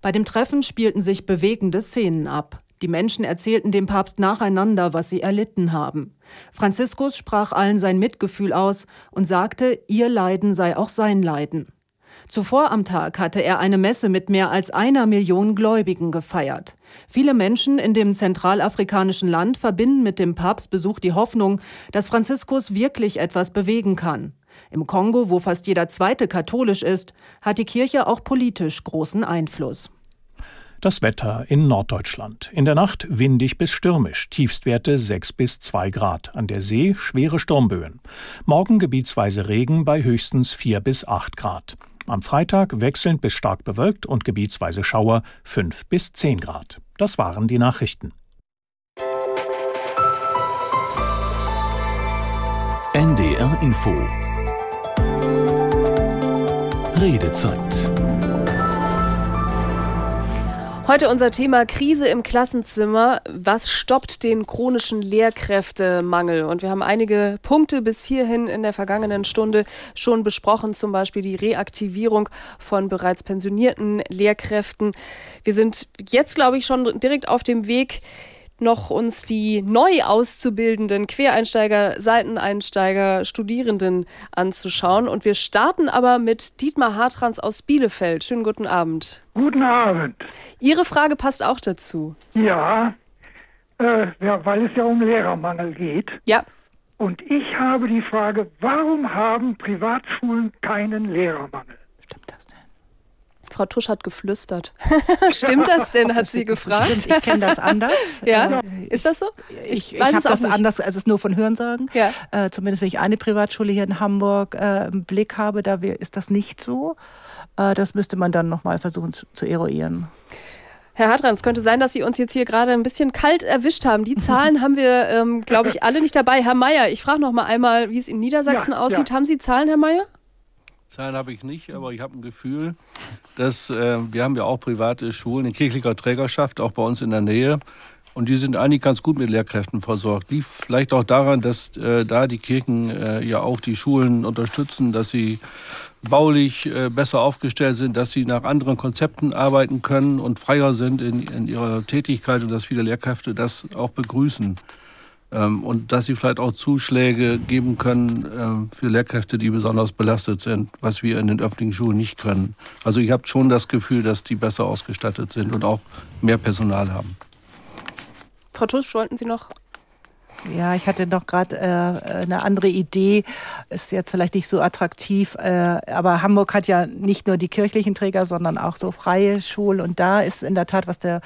Bei dem Treffen spielten sich bewegende Szenen ab. Die Menschen erzählten dem Papst nacheinander, was sie erlitten haben. Franziskus sprach allen sein Mitgefühl aus und sagte, ihr Leiden sei auch sein Leiden. Zuvor am Tag hatte er eine Messe mit mehr als einer Million Gläubigen gefeiert. Viele Menschen in dem zentralafrikanischen Land verbinden mit dem Papstbesuch die Hoffnung, dass Franziskus wirklich etwas bewegen kann. Im Kongo, wo fast jeder zweite katholisch ist, hat die Kirche auch politisch großen Einfluss. Das Wetter in Norddeutschland. In der Nacht windig bis stürmisch, Tiefstwerte 6 bis 2 Grad. An der See schwere Sturmböen. Morgen gebietsweise Regen bei höchstens 4 bis 8 Grad. Am Freitag wechselnd bis stark bewölkt und gebietsweise Schauer 5 bis 10 Grad. Das waren die Nachrichten. NDR Info Redezeit Heute unser Thema Krise im Klassenzimmer. Was stoppt den chronischen Lehrkräftemangel? Und wir haben einige Punkte bis hierhin in der vergangenen Stunde schon besprochen, zum Beispiel die Reaktivierung von bereits pensionierten Lehrkräften. Wir sind jetzt, glaube ich, schon direkt auf dem Weg noch uns die neu auszubildenden Quereinsteiger, Seiteneinsteiger, Studierenden anzuschauen. Und wir starten aber mit Dietmar Hartrans aus Bielefeld. Schönen guten Abend. Guten Abend. Ihre Frage passt auch dazu. Ja, äh, ja weil es ja um Lehrermangel geht. Ja. Und ich habe die Frage, warum haben Privatschulen keinen Lehrermangel? Frau Tusch hat geflüstert. <laughs> Stimmt das denn, hat sie gefragt. Stimmt, ich kenne das anders. <laughs> ja, ist das so? Ich, ich, ich habe das nicht. anders, also es ist nur von Hörensagen. Ja. Äh, zumindest wenn ich eine Privatschule hier in Hamburg äh, im Blick habe, da ist das nicht so. Äh, das müsste man dann nochmal versuchen zu, zu eruieren. Herr Hartrans, könnte sein, dass Sie uns jetzt hier gerade ein bisschen kalt erwischt haben. Die <laughs> Zahlen haben wir, ähm, glaube ich, alle nicht dabei. Herr Mayer, ich frage noch mal einmal, wie es in Niedersachsen ja, aussieht. Ja. Haben Sie Zahlen, Herr Mayer? Zahlen habe ich nicht, aber ich habe ein Gefühl, dass äh, wir haben ja auch private Schulen in kirchlicher Trägerschaft, auch bei uns in der Nähe. Und die sind eigentlich ganz gut mit Lehrkräften versorgt. Liegt vielleicht auch daran, dass äh, da die Kirchen äh, ja auch die Schulen unterstützen, dass sie baulich äh, besser aufgestellt sind, dass sie nach anderen Konzepten arbeiten können und freier sind in, in ihrer Tätigkeit und dass viele Lehrkräfte das auch begrüßen. Ähm, und dass sie vielleicht auch Zuschläge geben können ähm, für Lehrkräfte, die besonders belastet sind, was wir in den öffentlichen Schulen nicht können. Also ich habe schon das Gefühl, dass die besser ausgestattet sind und auch mehr Personal haben. Frau Tusch, wollten Sie noch? Ja, ich hatte noch gerade äh, eine andere Idee. Ist jetzt vielleicht nicht so attraktiv, äh, aber Hamburg hat ja nicht nur die kirchlichen Träger, sondern auch so freie Schulen. Und da ist in der Tat, was der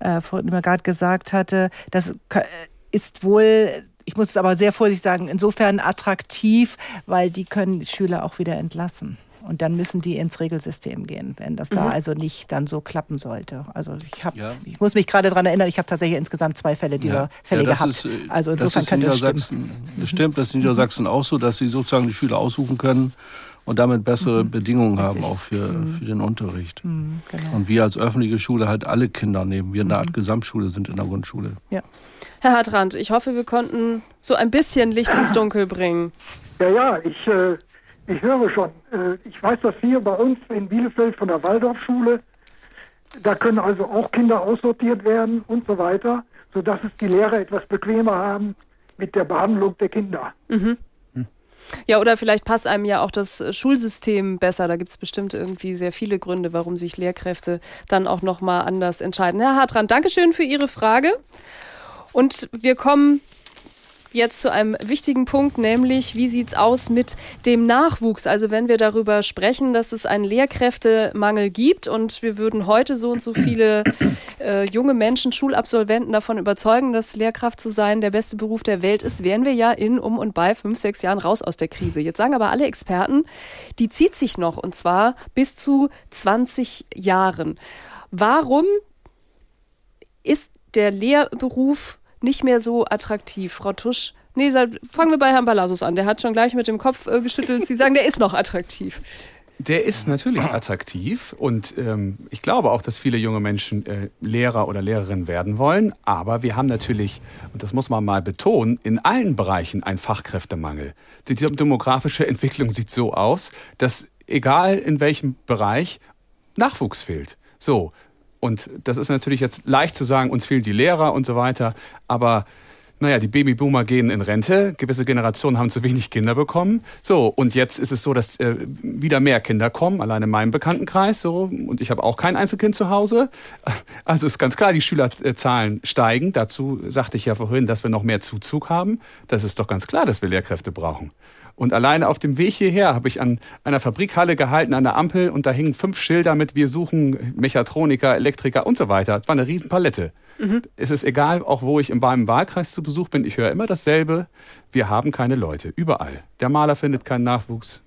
äh, gerade gesagt hatte, das ist wohl ich muss es aber sehr vorsichtig sagen, insofern attraktiv, weil die können Schüler auch wieder entlassen. Und dann müssen die ins Regelsystem gehen, wenn das mhm. da also nicht dann so klappen sollte. Also ich habe, ja. ich muss mich gerade daran erinnern, ich habe tatsächlich insgesamt zwei Fälle dieser ja. Fälle ja, gehabt. Ist, äh, also insofern das könnte das stimmen. Das stimmt, das ist in Niedersachsen auch so, dass sie sozusagen die Schüler aussuchen können und damit bessere mhm. Bedingungen Richtig. haben auch für, mhm. für den Unterricht. Mhm, genau. Und wir als öffentliche Schule halt alle Kinder nehmen. Wir in der Art mhm. Gesamtschule sind in der Grundschule. Ja. Herr Hartrand, ich hoffe, wir konnten so ein bisschen Licht ins Dunkel bringen. Ja, ja, ich äh, ich höre schon. Äh, ich weiß das hier bei uns in Bielefeld von der Waldorfschule. Da können also auch Kinder aussortiert werden und so weiter, sodass es die Lehrer etwas bequemer haben mit der Behandlung der Kinder. Mhm. Ja, oder vielleicht passt einem ja auch das Schulsystem besser. Da gibt es bestimmt irgendwie sehr viele Gründe, warum sich Lehrkräfte dann auch nochmal anders entscheiden. Herr Hartran, Dankeschön für Ihre Frage. Und wir kommen jetzt zu einem wichtigen Punkt, nämlich wie sieht es aus mit dem Nachwuchs? Also wenn wir darüber sprechen, dass es einen Lehrkräftemangel gibt und wir würden heute so und so viele äh, junge Menschen, Schulabsolventen davon überzeugen, dass Lehrkraft zu sein der beste Beruf der Welt ist, wären wir ja in, um und bei fünf, sechs Jahren raus aus der Krise. Jetzt sagen aber alle Experten, die zieht sich noch und zwar bis zu 20 Jahren. Warum ist der Lehrberuf nicht mehr so attraktiv. Frau Tusch, nee, fangen wir bei Herrn Balazos an. Der hat schon gleich mit dem Kopf äh, geschüttelt. Sie sagen, der ist noch attraktiv. Der ist natürlich attraktiv und ähm, ich glaube auch, dass viele junge Menschen äh, Lehrer oder Lehrerin werden wollen. Aber wir haben natürlich, und das muss man mal betonen, in allen Bereichen einen Fachkräftemangel. Die demografische Entwicklung sieht so aus, dass egal in welchem Bereich Nachwuchs fehlt. So, und das ist natürlich jetzt leicht zu sagen, uns fehlen die Lehrer und so weiter. Aber naja, die Babyboomer gehen in Rente, gewisse Generationen haben zu wenig Kinder bekommen. So, und jetzt ist es so, dass äh, wieder mehr Kinder kommen, allein in meinem Bekanntenkreis. So, und ich habe auch kein Einzelkind zu Hause. <laughs> Also ist ganz klar, die Schülerzahlen steigen. Dazu sagte ich ja vorhin, dass wir noch mehr Zuzug haben. Das ist doch ganz klar, dass wir Lehrkräfte brauchen. Und alleine auf dem Weg hierher habe ich an einer Fabrikhalle gehalten, an der Ampel, und da hingen fünf Schilder mit Wir suchen Mechatroniker, Elektriker und so weiter. Das war eine Riesenpalette. Mhm. Es ist egal, auch wo ich in meinem Wahlkreis zu Besuch bin, ich höre immer dasselbe. Wir haben keine Leute. Überall. Der Maler findet keinen Nachwuchs.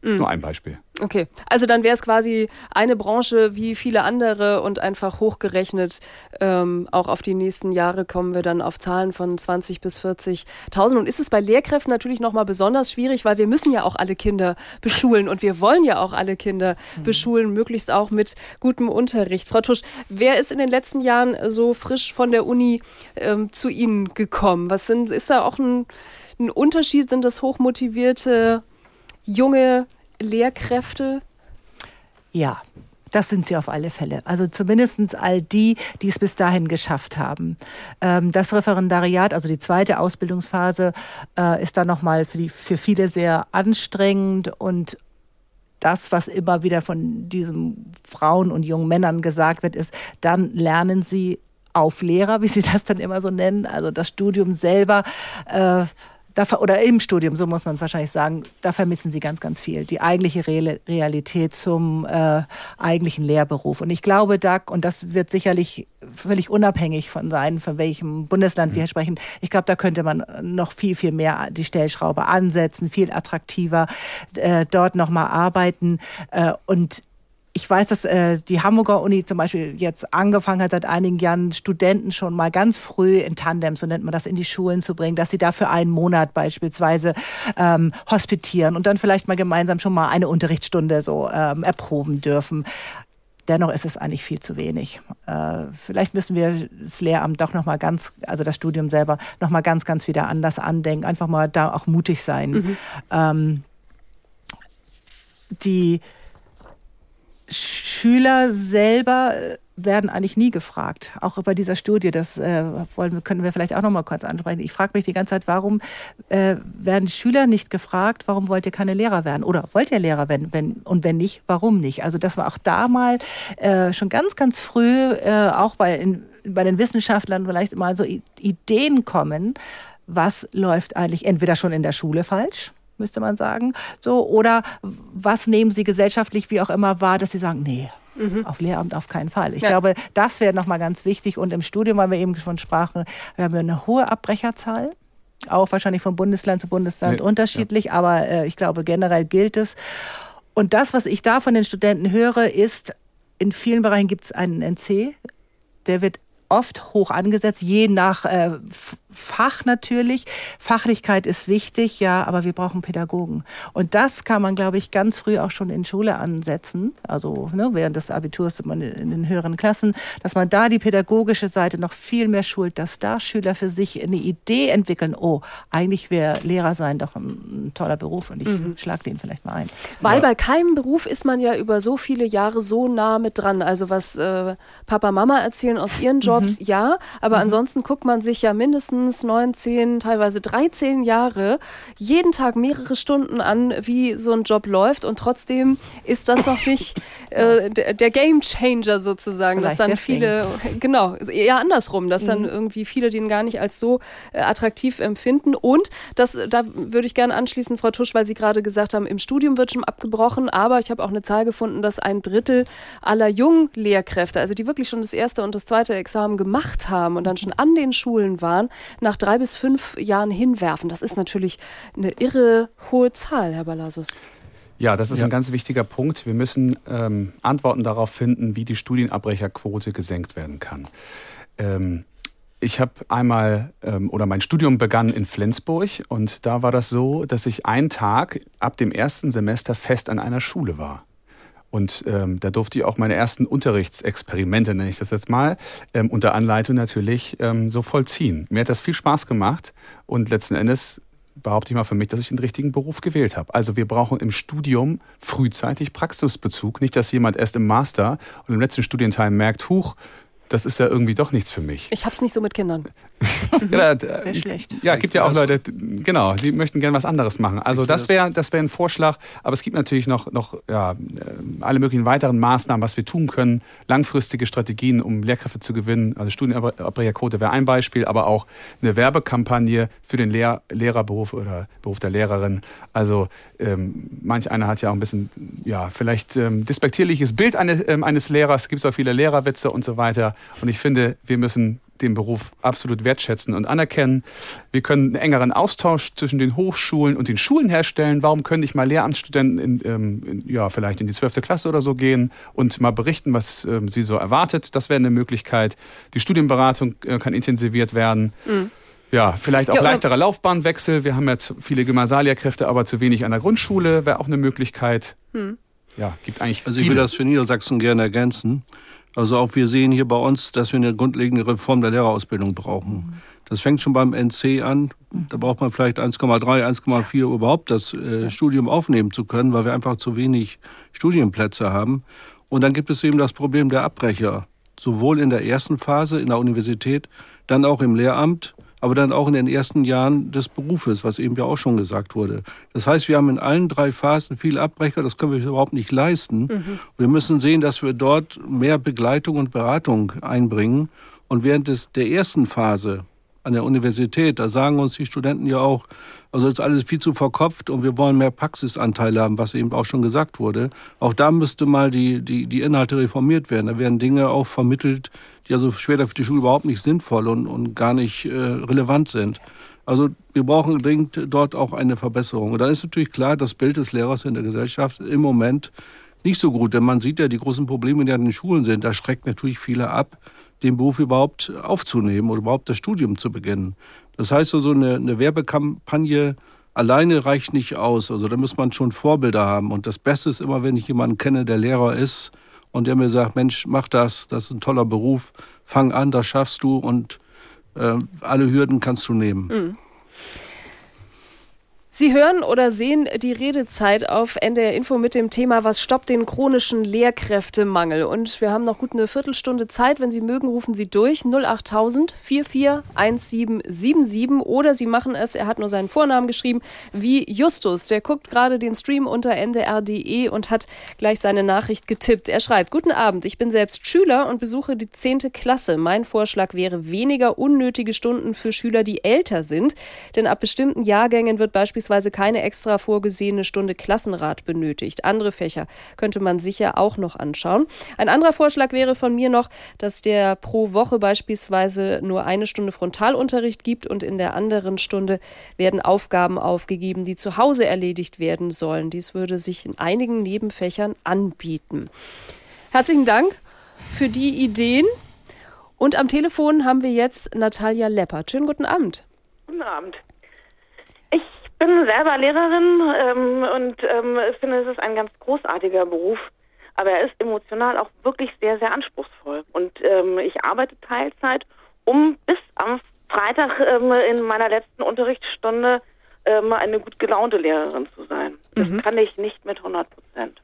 Mhm. Nur ein Beispiel. Okay, also dann wäre es quasi eine Branche wie viele andere und einfach hochgerechnet, ähm, auch auf die nächsten Jahre kommen wir dann auf Zahlen von 20 bis 40.000. Und ist es bei Lehrkräften natürlich nochmal besonders schwierig, weil wir müssen ja auch alle Kinder <laughs> beschulen und wir wollen ja auch alle Kinder mhm. beschulen, möglichst auch mit gutem Unterricht. Frau Tusch, wer ist in den letzten Jahren so frisch von der Uni ähm, zu Ihnen gekommen? Was sind, ist da auch ein, ein Unterschied? Sind das hochmotivierte junge Lehrkräfte? Ja, das sind sie auf alle Fälle. Also zumindest all die, die es bis dahin geschafft haben. Ähm, das Referendariat, also die zweite Ausbildungsphase, äh, ist dann nochmal für, für viele sehr anstrengend und das, was immer wieder von diesen Frauen und jungen Männern gesagt wird, ist, dann lernen sie auf Lehrer, wie sie das dann immer so nennen. Also das Studium selber äh, da, oder im Studium, so muss man wahrscheinlich sagen, da vermissen sie ganz, ganz viel. Die eigentliche Realität zum äh, eigentlichen Lehrberuf. Und ich glaube, da, und das wird sicherlich völlig unabhängig von sein, von welchem Bundesland wir mhm. sprechen, ich glaube, da könnte man noch viel, viel mehr die Stellschraube ansetzen, viel attraktiver äh, dort nochmal arbeiten. Äh, und ich weiß, dass äh, die Hamburger Uni zum Beispiel jetzt angefangen hat, seit einigen Jahren Studenten schon mal ganz früh in Tandem, so nennt man das, in die Schulen zu bringen, dass sie dafür einen Monat beispielsweise ähm, hospitieren und dann vielleicht mal gemeinsam schon mal eine Unterrichtsstunde so ähm, erproben dürfen. Dennoch ist es eigentlich viel zu wenig. Äh, vielleicht müssen wir das Lehramt doch noch mal ganz, also das Studium selber noch mal ganz, ganz wieder anders andenken. Einfach mal da auch mutig sein. Mhm. Ähm, die Schüler selber äh, werden eigentlich nie gefragt. Auch bei dieser Studie, das äh, wollen, können wir vielleicht auch noch mal kurz ansprechen. Ich frage mich die ganze Zeit, warum äh, werden Schüler nicht gefragt, warum wollt ihr keine Lehrer werden? Oder wollt ihr Lehrer werden? Wenn, und wenn nicht, warum nicht? Also, dass wir auch da mal äh, schon ganz, ganz früh, äh, auch bei, in, bei den Wissenschaftlern vielleicht mal so Ideen kommen, was läuft eigentlich entweder schon in der Schule falsch, müsste man sagen, so, oder was nehmen Sie gesellschaftlich wie auch immer wahr, dass Sie sagen, nee, Mhm. Auf Lehramt auf keinen Fall. Ich ja. glaube, das wäre nochmal ganz wichtig. Und im Studium, weil wir eben schon sprachen, wir haben eine hohe Abbrecherzahl. Auch wahrscheinlich von Bundesland zu Bundesland ja. unterschiedlich, ja. aber äh, ich glaube, generell gilt es. Und das, was ich da von den Studenten höre, ist, in vielen Bereichen gibt es einen NC, der wird oft hoch angesetzt, je nach äh, Fach natürlich. Fachlichkeit ist wichtig, ja, aber wir brauchen Pädagogen. Und das kann man, glaube ich, ganz früh auch schon in Schule ansetzen. Also ne, während des Abiturs in den höheren Klassen, dass man da die pädagogische Seite noch viel mehr schult, dass da Schüler für sich eine Idee entwickeln, oh, eigentlich wäre Lehrer sein doch ein, toller Beruf und ich mhm. schlage den vielleicht mal ein. Weil bei keinem Beruf ist man ja über so viele Jahre so nah mit dran. Also was äh, Papa, Mama erzählen aus ihren Jobs, mhm. ja, aber mhm. ansonsten guckt man sich ja mindestens mindestens 19, teilweise 13 Jahre jeden Tag mehrere Stunden an, wie so ein Job läuft. Und trotzdem ist das noch nicht <laughs> äh, der Game Changer sozusagen, Vielleicht dass dann viele, genau, eher andersrum, dass mhm. dann irgendwie viele den gar nicht als so äh, attraktiv empfinden. Und das, da würde ich gerne anschließen, Frau Tusch, weil Sie gerade gesagt haben, im Studium wird schon abgebrochen, aber ich habe auch eine Zahl gefunden, dass ein Drittel aller jungen Lehrkräfte, also die wirklich schon das erste und das zweite Examen gemacht haben und dann schon an den Schulen waren, nach drei bis fünf Jahren hinwerfen. Das ist natürlich eine irre hohe Zahl, Herr Balasus. Ja, das ist ja. ein ganz wichtiger Punkt. Wir müssen ähm, Antworten darauf finden, wie die Studienabbrecherquote gesenkt werden kann. Ähm, ich habe einmal, ähm, oder mein Studium begann in Flensburg und da war das so, dass ich einen Tag ab dem ersten Semester fest an einer Schule war. Und ähm, da durfte ich auch meine ersten Unterrichtsexperimente, nenne ich das jetzt mal, ähm, unter Anleitung natürlich ähm, so vollziehen. Mir hat das viel Spaß gemacht und letzten Endes behaupte ich mal für mich, dass ich den richtigen Beruf gewählt habe. Also wir brauchen im Studium frühzeitig Praxisbezug. Nicht, dass jemand erst im Master und im letzten Studienteil merkt, huch, das ist ja irgendwie doch nichts für mich. Ich hab's nicht so mit Kindern. <laughs> ja, wäre schlecht. Ja, gibt ja auch Leute, genau, die möchten gerne was anderes machen. Also das wäre das wäre ein Vorschlag, aber es gibt natürlich noch, noch ja, äh, alle möglichen weiteren Maßnahmen, was wir tun können. Langfristige Strategien, um Lehrkräfte zu gewinnen. Also Studienabbrecherquote wäre ein Beispiel, aber auch eine Werbekampagne für den Lehr Lehrerberuf oder Beruf der Lehrerin. Also ähm, manch einer hat ja auch ein bisschen, ja, vielleicht ähm, despektierliches Bild eines, ähm, eines Lehrers. Gibt es auch viele Lehrerwitze und so weiter. Und ich finde, wir müssen den Beruf absolut wertschätzen und anerkennen. Wir können einen engeren Austausch zwischen den Hochschulen und den Schulen herstellen. Warum können nicht mal Lehramtsstudenten in, ähm, in, ja, vielleicht in die 12. Klasse oder so gehen und mal berichten, was ähm, sie so erwartet? Das wäre eine Möglichkeit. Die Studienberatung äh, kann intensiviert werden. Mhm. Ja, vielleicht auch ja, leichterer Laufbahnwechsel. Wir haben jetzt viele Gymnasiallehrkräfte, aber zu wenig an der Grundschule wäre auch eine Möglichkeit. Mhm. Ja, gibt eigentlich. Also ich will das für Niedersachsen gerne ergänzen. Also auch wir sehen hier bei uns, dass wir eine grundlegende Reform der Lehrerausbildung brauchen. Das fängt schon beim NC an. Da braucht man vielleicht 1,3, 1,4 überhaupt das äh, Studium aufnehmen zu können, weil wir einfach zu wenig Studienplätze haben. Und dann gibt es eben das Problem der Abbrecher. Sowohl in der ersten Phase in der Universität, dann auch im Lehramt aber dann auch in den ersten Jahren des Berufes, was eben ja auch schon gesagt wurde. Das heißt, wir haben in allen drei Phasen viele Abbrecher, das können wir überhaupt nicht leisten. Mhm. Wir müssen sehen, dass wir dort mehr Begleitung und Beratung einbringen. Und während des, der ersten Phase an der Universität, da sagen uns die Studenten ja auch, also ist alles viel zu verkopft und wir wollen mehr Praxisanteile haben, was eben auch schon gesagt wurde. Auch da müsste mal die, die, die Inhalte reformiert werden. Da werden Dinge auch vermittelt, die also später für die Schule überhaupt nicht sinnvoll und, und gar nicht äh, relevant sind. Also wir brauchen dringend dort auch eine Verbesserung. Und da ist natürlich klar, das Bild des Lehrers in der Gesellschaft im Moment nicht so gut, denn man sieht ja die großen Probleme, die an den Schulen sind. Da schreckt natürlich viele ab, den Beruf überhaupt aufzunehmen oder überhaupt das Studium zu beginnen. Das heißt, so eine, eine Werbekampagne alleine reicht nicht aus. Also da muss man schon Vorbilder haben. Und das Beste ist immer, wenn ich jemanden kenne, der Lehrer ist und der mir sagt, Mensch, mach das, das ist ein toller Beruf, fang an, das schaffst du und äh, alle Hürden kannst du nehmen. Mhm. Sie hören oder sehen die Redezeit auf NDR Info mit dem Thema Was stoppt den chronischen Lehrkräftemangel? Und wir haben noch gut eine Viertelstunde Zeit. Wenn Sie mögen, rufen Sie durch 08000 441777 oder Sie machen es, er hat nur seinen Vornamen geschrieben, wie Justus. Der guckt gerade den Stream unter ndr.de und hat gleich seine Nachricht getippt. Er schreibt, Guten Abend, ich bin selbst Schüler und besuche die 10. Klasse. Mein Vorschlag wäre weniger unnötige Stunden für Schüler, die älter sind. Denn ab bestimmten Jahrgängen wird beispielsweise beispielsweise keine extra vorgesehene Stunde Klassenrat benötigt. Andere Fächer könnte man sicher auch noch anschauen. Ein anderer Vorschlag wäre von mir noch, dass der pro Woche beispielsweise nur eine Stunde Frontalunterricht gibt und in der anderen Stunde werden Aufgaben aufgegeben, die zu Hause erledigt werden sollen. Dies würde sich in einigen Nebenfächern anbieten. Herzlichen Dank für die Ideen. Und am Telefon haben wir jetzt Natalia Leppert. Schönen guten Abend. Guten Abend bin selber Lehrerin ähm, und ähm, finde, es ist ein ganz großartiger Beruf. Aber er ist emotional auch wirklich sehr, sehr anspruchsvoll. Und ähm, ich arbeite Teilzeit, um bis am Freitag ähm, in meiner letzten Unterrichtsstunde ähm, eine gut gelaunte Lehrerin zu sein. Das mhm. kann ich nicht mit 100 Prozent.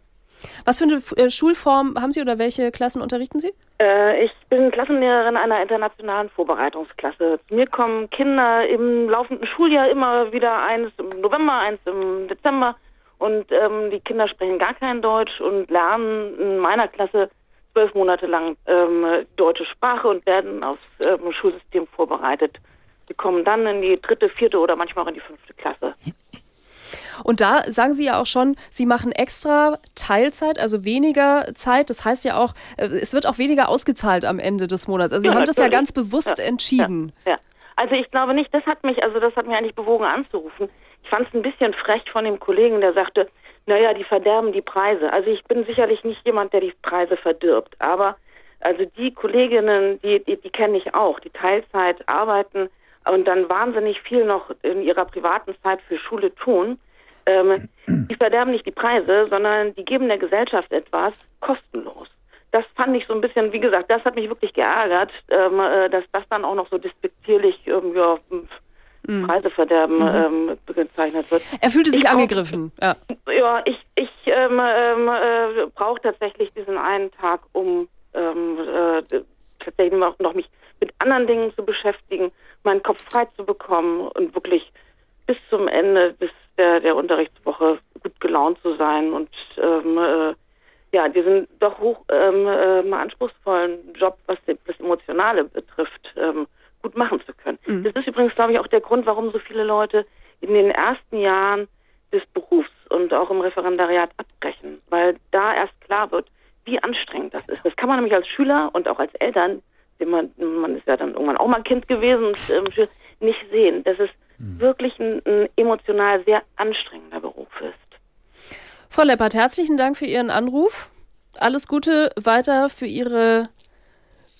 Was für eine äh, Schulform haben Sie oder welche Klassen unterrichten Sie? Äh, ich bin Klassenlehrerin einer internationalen Vorbereitungsklasse. Zu mir kommen Kinder im laufenden Schuljahr immer wieder eins im November, eins im Dezember. Und ähm, die Kinder sprechen gar kein Deutsch und lernen in meiner Klasse zwölf Monate lang ähm, deutsche Sprache und werden aufs ähm, Schulsystem vorbereitet. Sie kommen dann in die dritte, vierte oder manchmal auch in die fünfte Klasse. Und da sagen Sie ja auch schon, Sie machen extra Teilzeit, also weniger Zeit. Das heißt ja auch, äh, es wird auch weniger ausgezahlt am Ende des Monats. Also Sie ja, haben das ja ganz bewusst ja, entschieden. Ja, also ich glaube nicht, das hat mich, also das hat mir eigentlich bewogen anzurufen. Ich fand es ein bisschen frech von dem Kollegen, der sagte, naja, die verderben die Preise. Also ich bin sicherlich nicht jemand, der die Preise verdirbt, aber also die Kolleginnen, die, die, die kenne ich auch, die Teilzeit arbeiten und dann wahnsinnig viel noch in ihrer privaten Zeit für Schule tun. Ähm, die verderben nicht die Preise, sondern die geben der Gesellschaft etwas kostenlos. Das fand ich so ein bisschen, wie gesagt, das hat mich wirklich geärgert, ähm, äh, dass das dann auch noch so despektierlich ähm, ja, mhm. Preiseverderben mhm. ähm, bezeichnet wird. Er fühlte sich ich angegriffen. Brauch, ja. ja, ich, ich ähm, ähm, äh, brauche tatsächlich diesen einen Tag, um ähm, äh, tatsächlich noch, noch mich mit anderen Dingen zu beschäftigen, meinen Kopf frei zu bekommen und wirklich bis zum Ende des der, der Unterrichtswoche gut gelaunt zu sein und ähm, äh, ja, diesen doch hoch ähm, äh, anspruchsvollen Job, was das Emotionale betrifft, ähm, gut machen zu können. Mhm. Das ist übrigens, glaube ich, auch der Grund, warum so viele Leute in den ersten Jahren des Berufs und auch im Referendariat abbrechen, weil da erst klar wird, wie anstrengend das ist. Das kann man nämlich als Schüler und auch als Eltern, man, man ist ja dann irgendwann auch mal Kind gewesen, und, ähm, nicht sehen. Das ist mhm. wirklich ein, ein emotional sehr anstrengender Beruf ist. Frau Leppert, herzlichen Dank für Ihren Anruf. Alles Gute weiter für Ihre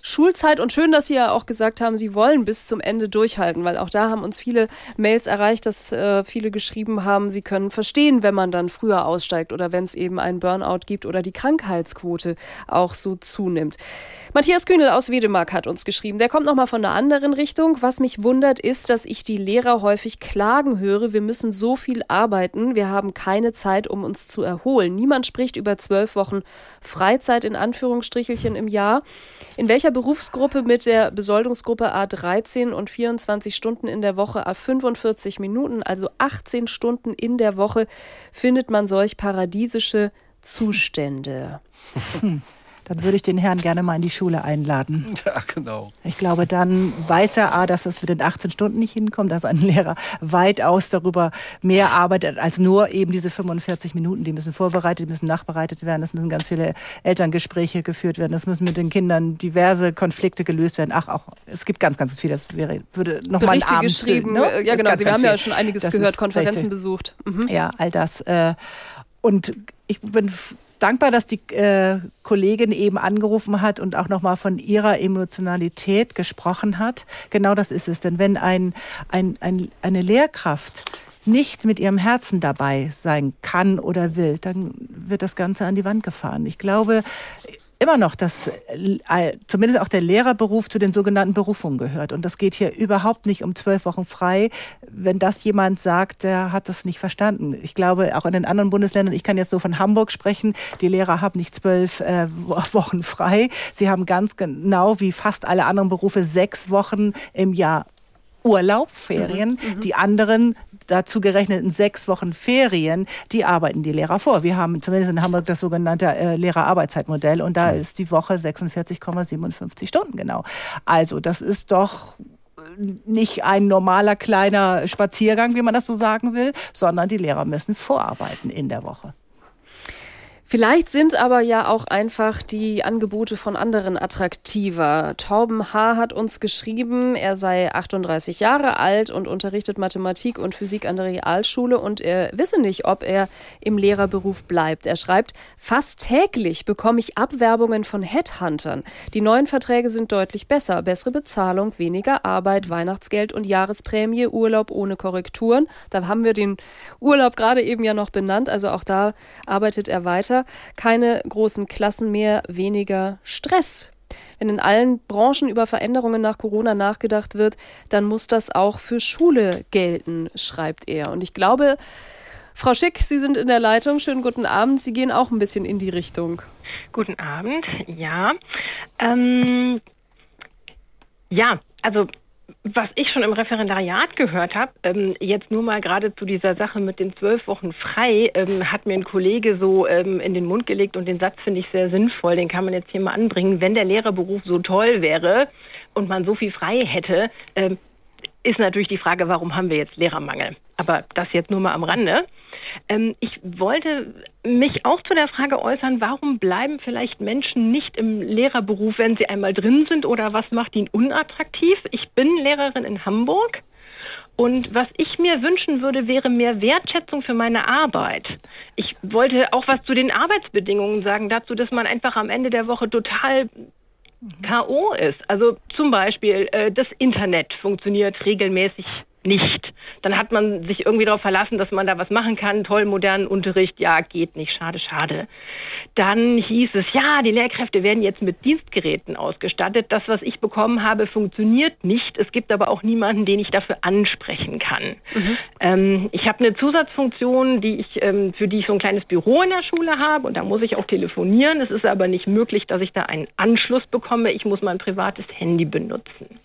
Schulzeit und schön, dass Sie ja auch gesagt haben, Sie wollen bis zum Ende durchhalten, weil auch da haben uns viele Mails erreicht, dass äh, viele geschrieben haben, sie können verstehen, wenn man dann früher aussteigt oder wenn es eben einen Burnout gibt oder die Krankheitsquote auch so zunimmt. Matthias Kühnel aus Wedemark hat uns geschrieben, der kommt nochmal von einer anderen Richtung. Was mich wundert, ist, dass ich die Lehrer häufig klagen höre, wir müssen so viel arbeiten, wir haben keine Zeit, um uns zu erholen. Niemand spricht über zwölf Wochen Freizeit in Anführungsstrichelchen im Jahr. In welcher Berufsgruppe mit der Besoldungsgruppe A13 und 24 Stunden in der Woche A45 Minuten, also 18 Stunden in der Woche, findet man solch paradiesische Zustände. <laughs> dann würde ich den Herrn gerne mal in die Schule einladen. <laughs> Ja, genau. Ich glaube, dann weiß er A, dass es für den 18 Stunden nicht hinkommt, dass ein Lehrer weitaus darüber mehr arbeitet als nur eben diese 45 Minuten. Die müssen vorbereitet, die müssen nachbereitet werden, es müssen ganz viele Elterngespräche geführt werden, es müssen mit den Kindern diverse Konflikte gelöst werden. Ach, auch, es gibt ganz, ganz viel, das wäre, würde nochmal ein Abend geschrieben. Füllen, ne? Ja, genau, Sie haben viel. ja schon einiges das gehört, Konferenzen richtig. besucht. Mhm. Ja, all das. Äh, und ich bin dankbar, dass die äh, Kollegin eben angerufen hat und auch nochmal von ihrer Emotionalität gesprochen hat. Genau das ist es. Denn wenn ein, ein, ein, eine Lehrkraft nicht mit ihrem Herzen dabei sein kann oder will, dann wird das Ganze an die Wand gefahren. Ich glaube, immer noch, dass äh, zumindest auch der Lehrerberuf zu den sogenannten Berufungen gehört. Und das geht hier überhaupt nicht um zwölf Wochen frei. Wenn das jemand sagt, der hat das nicht verstanden. Ich glaube, auch in den anderen Bundesländern, ich kann jetzt so von Hamburg sprechen, die Lehrer haben nicht zwölf äh, <laughs> Wochen frei. Sie haben ganz genau wie fast alle anderen Berufe sechs Wochen im Jahr Urlaub, Ferien. Mhm, mhm. die anderen dazu gerechneten sechs Wochen Ferien, die arbeiten die Lehrer vor. Wir haben zumindest in Hamburg das sogenannte äh, Lehrerarbeitszeitmodell und da ist die Woche 46,57 Stunden genau. Also das ist doch nicht ein normaler kleiner Spaziergang, wie man das so sagen will, sondern die Lehrer müssen vorarbeiten in der Woche. Vielleicht sind aber ja auch einfach die Angebote von anderen attraktiver. Torben H. hat uns geschrieben, er sei 38 Jahre alt und unterrichtet Mathematik und Physik an der Realschule und er wisse nicht, ob er im Lehrerberuf bleibt. Er schreibt, fast täglich bekomme ich Abwerbungen von Headhuntern. Die neuen Verträge sind deutlich besser. Bessere Bezahlung, weniger Arbeit, Weihnachtsgeld und Jahresprämie, Urlaub ohne Korrekturen. Da haben wir den Urlaub gerade eben ja noch benannt, also auch da arbeitet er weiter Keine großen Klassen mehr, weniger Stress. Wenn in allen Branchen über Veränderungen nach Corona nachgedacht wird, dann muss das auch für Schule gelten, schreibt er. Und ich glaube, Frau Schick, Sie sind in der Leitung. Schönen guten Abend. Sie gehen auch ein bisschen in die Richtung. Guten Abend, ja. Ähm, ja, also was ich schon im Referendariat gehört habe, ähm, jetzt nur mal gerade zu dieser Sache mit den zwölf Wochen frei, ähm, hat mir ein Kollege so ähm, in den Mund gelegt und den Satz finde ich sehr sinnvoll, den kann man jetzt hier mal anbringen. Wenn der Lehrerberuf so toll wäre und man so viel frei hätte, ähm, ist natürlich die Frage, warum haben wir jetzt Lehrermangel? Aber das jetzt nur mal am Rande. Ähm, ich wollte mich auch zu der Frage äußern, warum bleiben vielleicht Menschen nicht im Lehrerberuf, wenn sie einmal drin sind oder was macht ihn unattraktiv? Ich bin Lehrerin in Hamburg. Und was ich mir wünschen würde, wäre mehr Wertschätzung für meine Arbeit. Ich wollte auch was zu den Arbeitsbedingungen sagen, dazu, dass man einfach am Ende der Woche total K.O. ist. Also zum Beispiel, äh, das Internet funktioniert regelmäßig nicht. Dann hat man sich irgendwie darauf verlassen, dass man da was machen kann. Toll, modernen Unterricht. Ja, geht nicht. Schade, schade. Dann hieß es, ja, die Lehrkräfte werden jetzt mit Dienstgeräten ausgestattet. Das, was ich bekommen habe, funktioniert nicht. Es gibt aber auch niemanden, den ich dafür ansprechen kann. Mhm. Ähm, ich habe eine Zusatzfunktion, die ich, ähm, für die ich so ein kleines Büro in der Schule habe und da muss ich auch telefonieren. Es ist aber nicht möglich, dass ich da einen Anschluss bekomme. Ich muss mein privates Handy benutzen.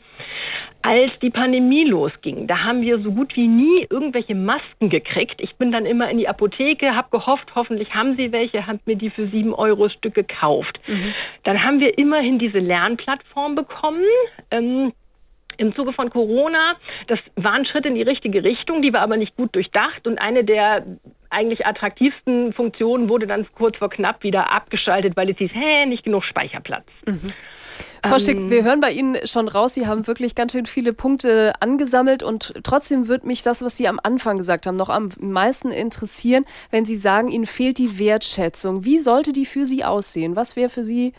Als die Pandemie losging, da haben wir so gut wie nie irgendwelche Masken gekriegt. Ich bin dann immer in die Apotheke, habe gehofft, hoffentlich haben sie welche, habe mir die für sieben Euro Stück gekauft. Mhm. Dann haben wir immerhin diese Lernplattform bekommen. Ähm, im Zuge von Corona. Das war ein Schritt in die richtige Richtung, die war aber nicht gut durchdacht und eine der eigentlich attraktivsten Funktionen wurde dann kurz vor knapp wieder abgeschaltet, weil es hieß, hä, nicht genug Speicherplatz. Mhm. Frau ähm, Schick, wir hören bei Ihnen schon raus, Sie haben wirklich ganz schön viele Punkte angesammelt und trotzdem wird mich das, was Sie am Anfang gesagt haben, noch am meisten interessieren, wenn Sie sagen, Ihnen fehlt die Wertschätzung. Wie sollte die für Sie aussehen? Was wäre für Sie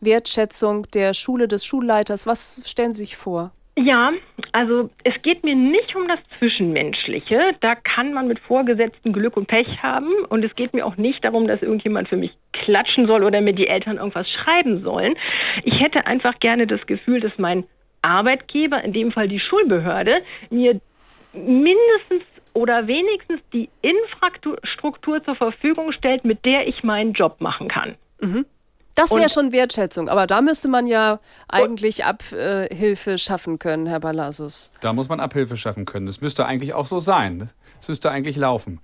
Wertschätzung der Schule, des Schulleiters? Was stellen Sie sich vor? Ja, also es geht mir nicht um das Zwischenmenschliche. Da kann man mit Vorgesetzten Glück und Pech haben. Und es geht mir auch nicht darum, dass irgendjemand für mich klatschen soll oder mir die Eltern irgendwas schreiben sollen. Ich hätte einfach gerne das Gefühl, dass mein Arbeitgeber, in dem Fall die Schulbehörde, mir mindestens oder wenigstens die Infrastruktur zur Verfügung stellt, mit der ich meinen Job machen kann. Mhm. Das wäre schon Wertschätzung, aber da müsste man ja eigentlich Abhilfe schaffen können, Herr Balasus. Da muss man Abhilfe schaffen können. Das müsste eigentlich auch so sein. Das müsste eigentlich laufen.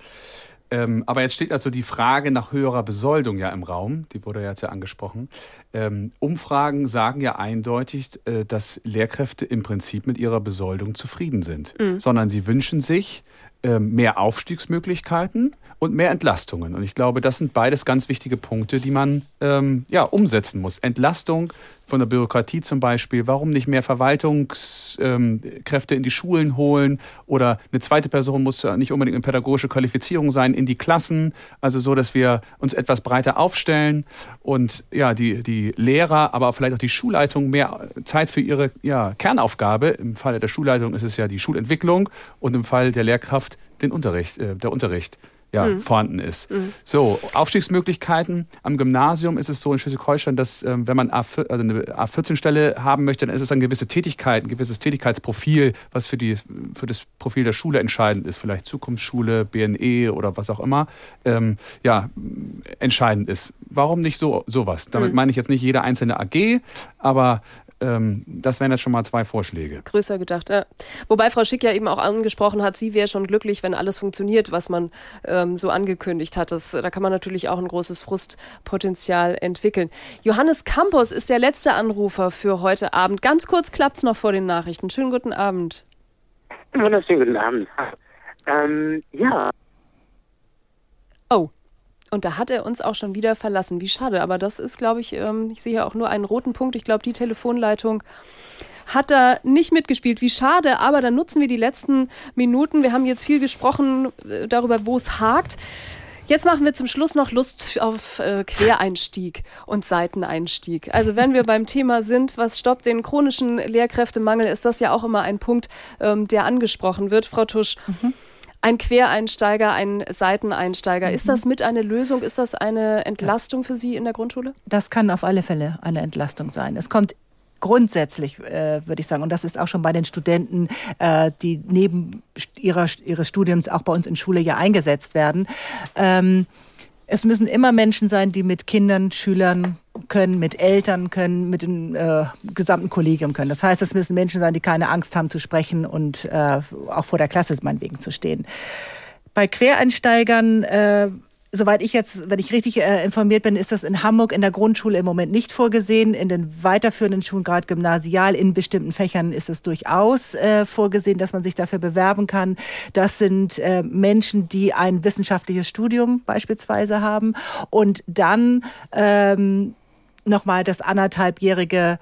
Ähm, aber jetzt steht also die Frage nach höherer Besoldung ja im Raum, die wurde ja jetzt ja angesprochen. Ähm, Umfragen sagen ja eindeutig, äh, dass Lehrkräfte im Prinzip mit ihrer Besoldung zufrieden sind, mhm. sondern sie wünschen sich mehr Aufstiegsmöglichkeiten und mehr Entlastungen. Und ich glaube, das sind beides ganz wichtige Punkte, die man ähm, ja, umsetzen muss. Entlastung von der Bürokratie zum Beispiel. Warum nicht mehr Verwaltungskräfte ähm, in die Schulen holen? Oder eine zweite Person muss nicht unbedingt eine pädagogische Qualifizierung sein, in die Klassen. Also so, dass wir uns etwas breiter aufstellen und ja, die, die Lehrer, aber vielleicht auch die Schulleitung mehr Zeit für ihre ja, Kernaufgabe. Im Falle der Schulleitung ist es ja die Schulentwicklung und im Fall der Lehrkraft den Unterricht, äh, der Unterricht ja, mhm. vorhanden ist. Mhm. So, Aufstiegsmöglichkeiten. Am Gymnasium ist es so in Schleswig-Holstein, dass ähm, wenn man A4, also eine A14-Stelle haben möchte, dann ist es eine gewisse Tätigkeit, ein gewisses Tätigkeitsprofil, was für, die, für das Profil der Schule entscheidend ist. Vielleicht Zukunftsschule, BNE oder was auch immer. Ähm, ja, entscheidend ist. Warum nicht so sowas? Damit mhm. meine ich jetzt nicht jede einzelne AG, aber ähm, das wären jetzt schon mal zwei Vorschläge. Größer gedacht, ja. Wobei Frau Schick ja eben auch angesprochen hat, sie wäre schon glücklich, wenn alles funktioniert, was man ähm, so angekündigt hat. Das, da kann man natürlich auch ein großes Frustpotenzial entwickeln. Johannes Campos ist der letzte Anrufer für heute Abend. Ganz kurz klappt es noch vor den Nachrichten. Schönen guten Abend. Wunderschönen guten Abend. Ähm, ja. Oh, und da hat er uns auch schon wieder verlassen. Wie schade. Aber das ist, glaube ich, ähm, ich sehe ja auch nur einen roten Punkt. Ich glaube, die Telefonleitung hat da nicht mitgespielt. Wie schade. Aber dann nutzen wir die letzten Minuten. Wir haben jetzt viel gesprochen äh, darüber, wo es hakt. Jetzt machen wir zum Schluss noch Lust auf äh, Quereinstieg und Seiteneinstieg. Also wenn wir beim Thema sind, was stoppt den chronischen Lehrkräftemangel, ist das ja auch immer ein Punkt, ähm, der angesprochen wird. Frau Tusch, mhm ein Quereinsteiger, ein Seiteneinsteiger. Mhm. Ist das mit eine Lösung? Ist das eine Entlastung für Sie in der Grundschule? Das kann auf alle Fälle eine Entlastung sein. Es kommt grundsätzlich, äh, würde ich sagen, und das ist auch schon bei den Studenten, äh, die neben ihrer, ihres Studiums auch bei uns in Schule ja eingesetzt werden. Ähm, es müssen immer Menschen sein, die mit Kindern, Schülern können, mit Eltern können, mit dem äh, gesamten Kollegium können. Das heißt, es müssen Menschen sein, die keine Angst haben zu sprechen und äh, auch vor der Klasse meinetwegen zu stehen. Bei Quereinsteigern äh, soweit ich jetzt, wenn ich richtig äh, informiert bin, ist das in Hamburg in der Grundschule im Moment nicht vorgesehen. In den weiterführenden Schulen, gerade gymnasial, in bestimmten Fächern ist es durchaus äh, vorgesehen, dass man sich dafür bewerben kann. Das sind äh, Menschen, die ein wissenschaftliches Studium beispielsweise haben und dann ähm, nochmal das anderthalbjährige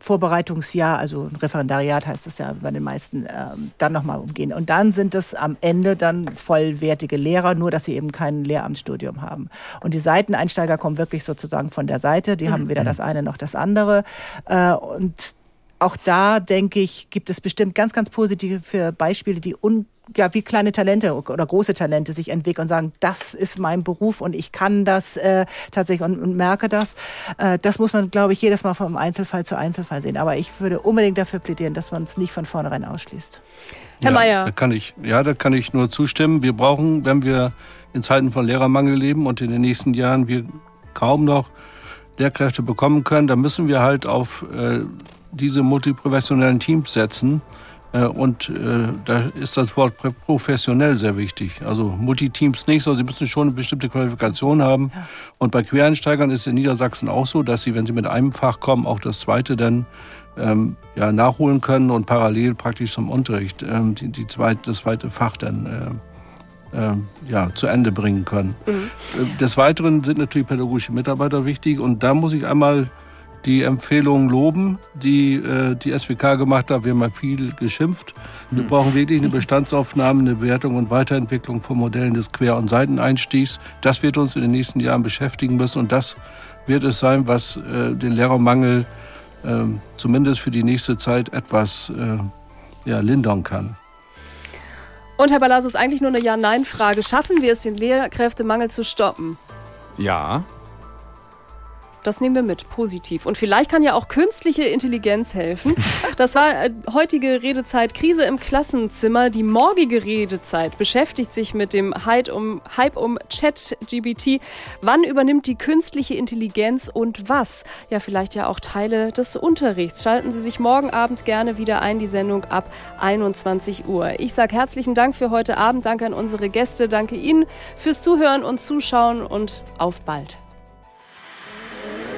Vorbereitungsjahr, also ein Referendariat heißt das ja bei den meisten, ähm, dann nochmal umgehen. Und dann sind es am Ende dann vollwertige Lehrer, nur dass sie eben kein Lehramtsstudium haben. Und die Seiteneinsteiger kommen wirklich sozusagen von der Seite, die haben weder <clears throat> das eine noch das andere. Äh, und auch da, denke ich, gibt es bestimmt ganz, ganz positive Beispiele, die un ja, wie kleine Talente oder große Talente sich entwickeln und sagen, das ist mein Beruf und ich kann das äh, tatsächlich und, und merke das. Äh, das muss man, glaube ich, jedes Mal vom Einzelfall zu Einzelfall sehen. Aber ich würde unbedingt dafür plädieren, dass man es nicht von vornherein ausschließt. Herr ja, Mayer. Da kann ich, ja, da kann ich nur zustimmen. Wir brauchen, wenn wir in Zeiten von Lehrermangel leben und in den nächsten Jahren wir kaum noch Lehrkräfte bekommen können, dann müssen wir halt auf äh, diese multiprofessionellen Teams setzen äh, und äh, da ist das Wort professionell sehr wichtig. Also Multiteams nicht, sondern sie müssen schon eine bestimmte Qualifikation haben. Ja. Und bei Quereinsteigern ist in Niedersachsen auch so, dass sie, wenn sie mit einem Fach kommen, auch das zweite dann ähm, ja, nachholen können und parallel praktisch zum Unterricht ähm, die, die zweite, das zweite Fach dann äh, äh, ja, zu Ende bringen können. Mhm. Äh, des Weiteren sind natürlich pädagogische Mitarbeiter wichtig und da muss ich einmal die Empfehlungen loben, die äh, die SWK gemacht hat. Wir haben viel geschimpft. Wir hm. brauchen wirklich eine Bestandsaufnahme, eine Bewertung und Weiterentwicklung von Modellen des Quer- und Seiteneinstiegs. Das wird uns in den nächsten Jahren beschäftigen müssen und das wird es sein, was äh, den Lehrermangel äh, zumindest für die nächste Zeit etwas äh, ja, lindern kann. Und Herr Balasus, eigentlich nur eine Ja-Nein-Frage. Schaffen wir es, den Lehrkräftemangel zu stoppen? Ja. Das nehmen wir mit, positiv. Und vielleicht kann ja auch künstliche Intelligenz helfen. <laughs> Das war äh, heutige Redezeit Krise im Klassenzimmer. Die morgige Redezeit beschäftigt sich mit dem Hype um, Hype um ChatGBT. Wann übernimmt die künstliche Intelligenz und was? Ja, vielleicht ja auch Teile des Unterrichts. Schalten Sie sich morgen Abend gerne wieder ein, die Sendung ab 21 Uhr. Ich sage herzlichen Dank für heute Abend. Danke an unsere Gäste. Danke Ihnen fürs Zuhören und Zuschauen und auf bald. Thank you.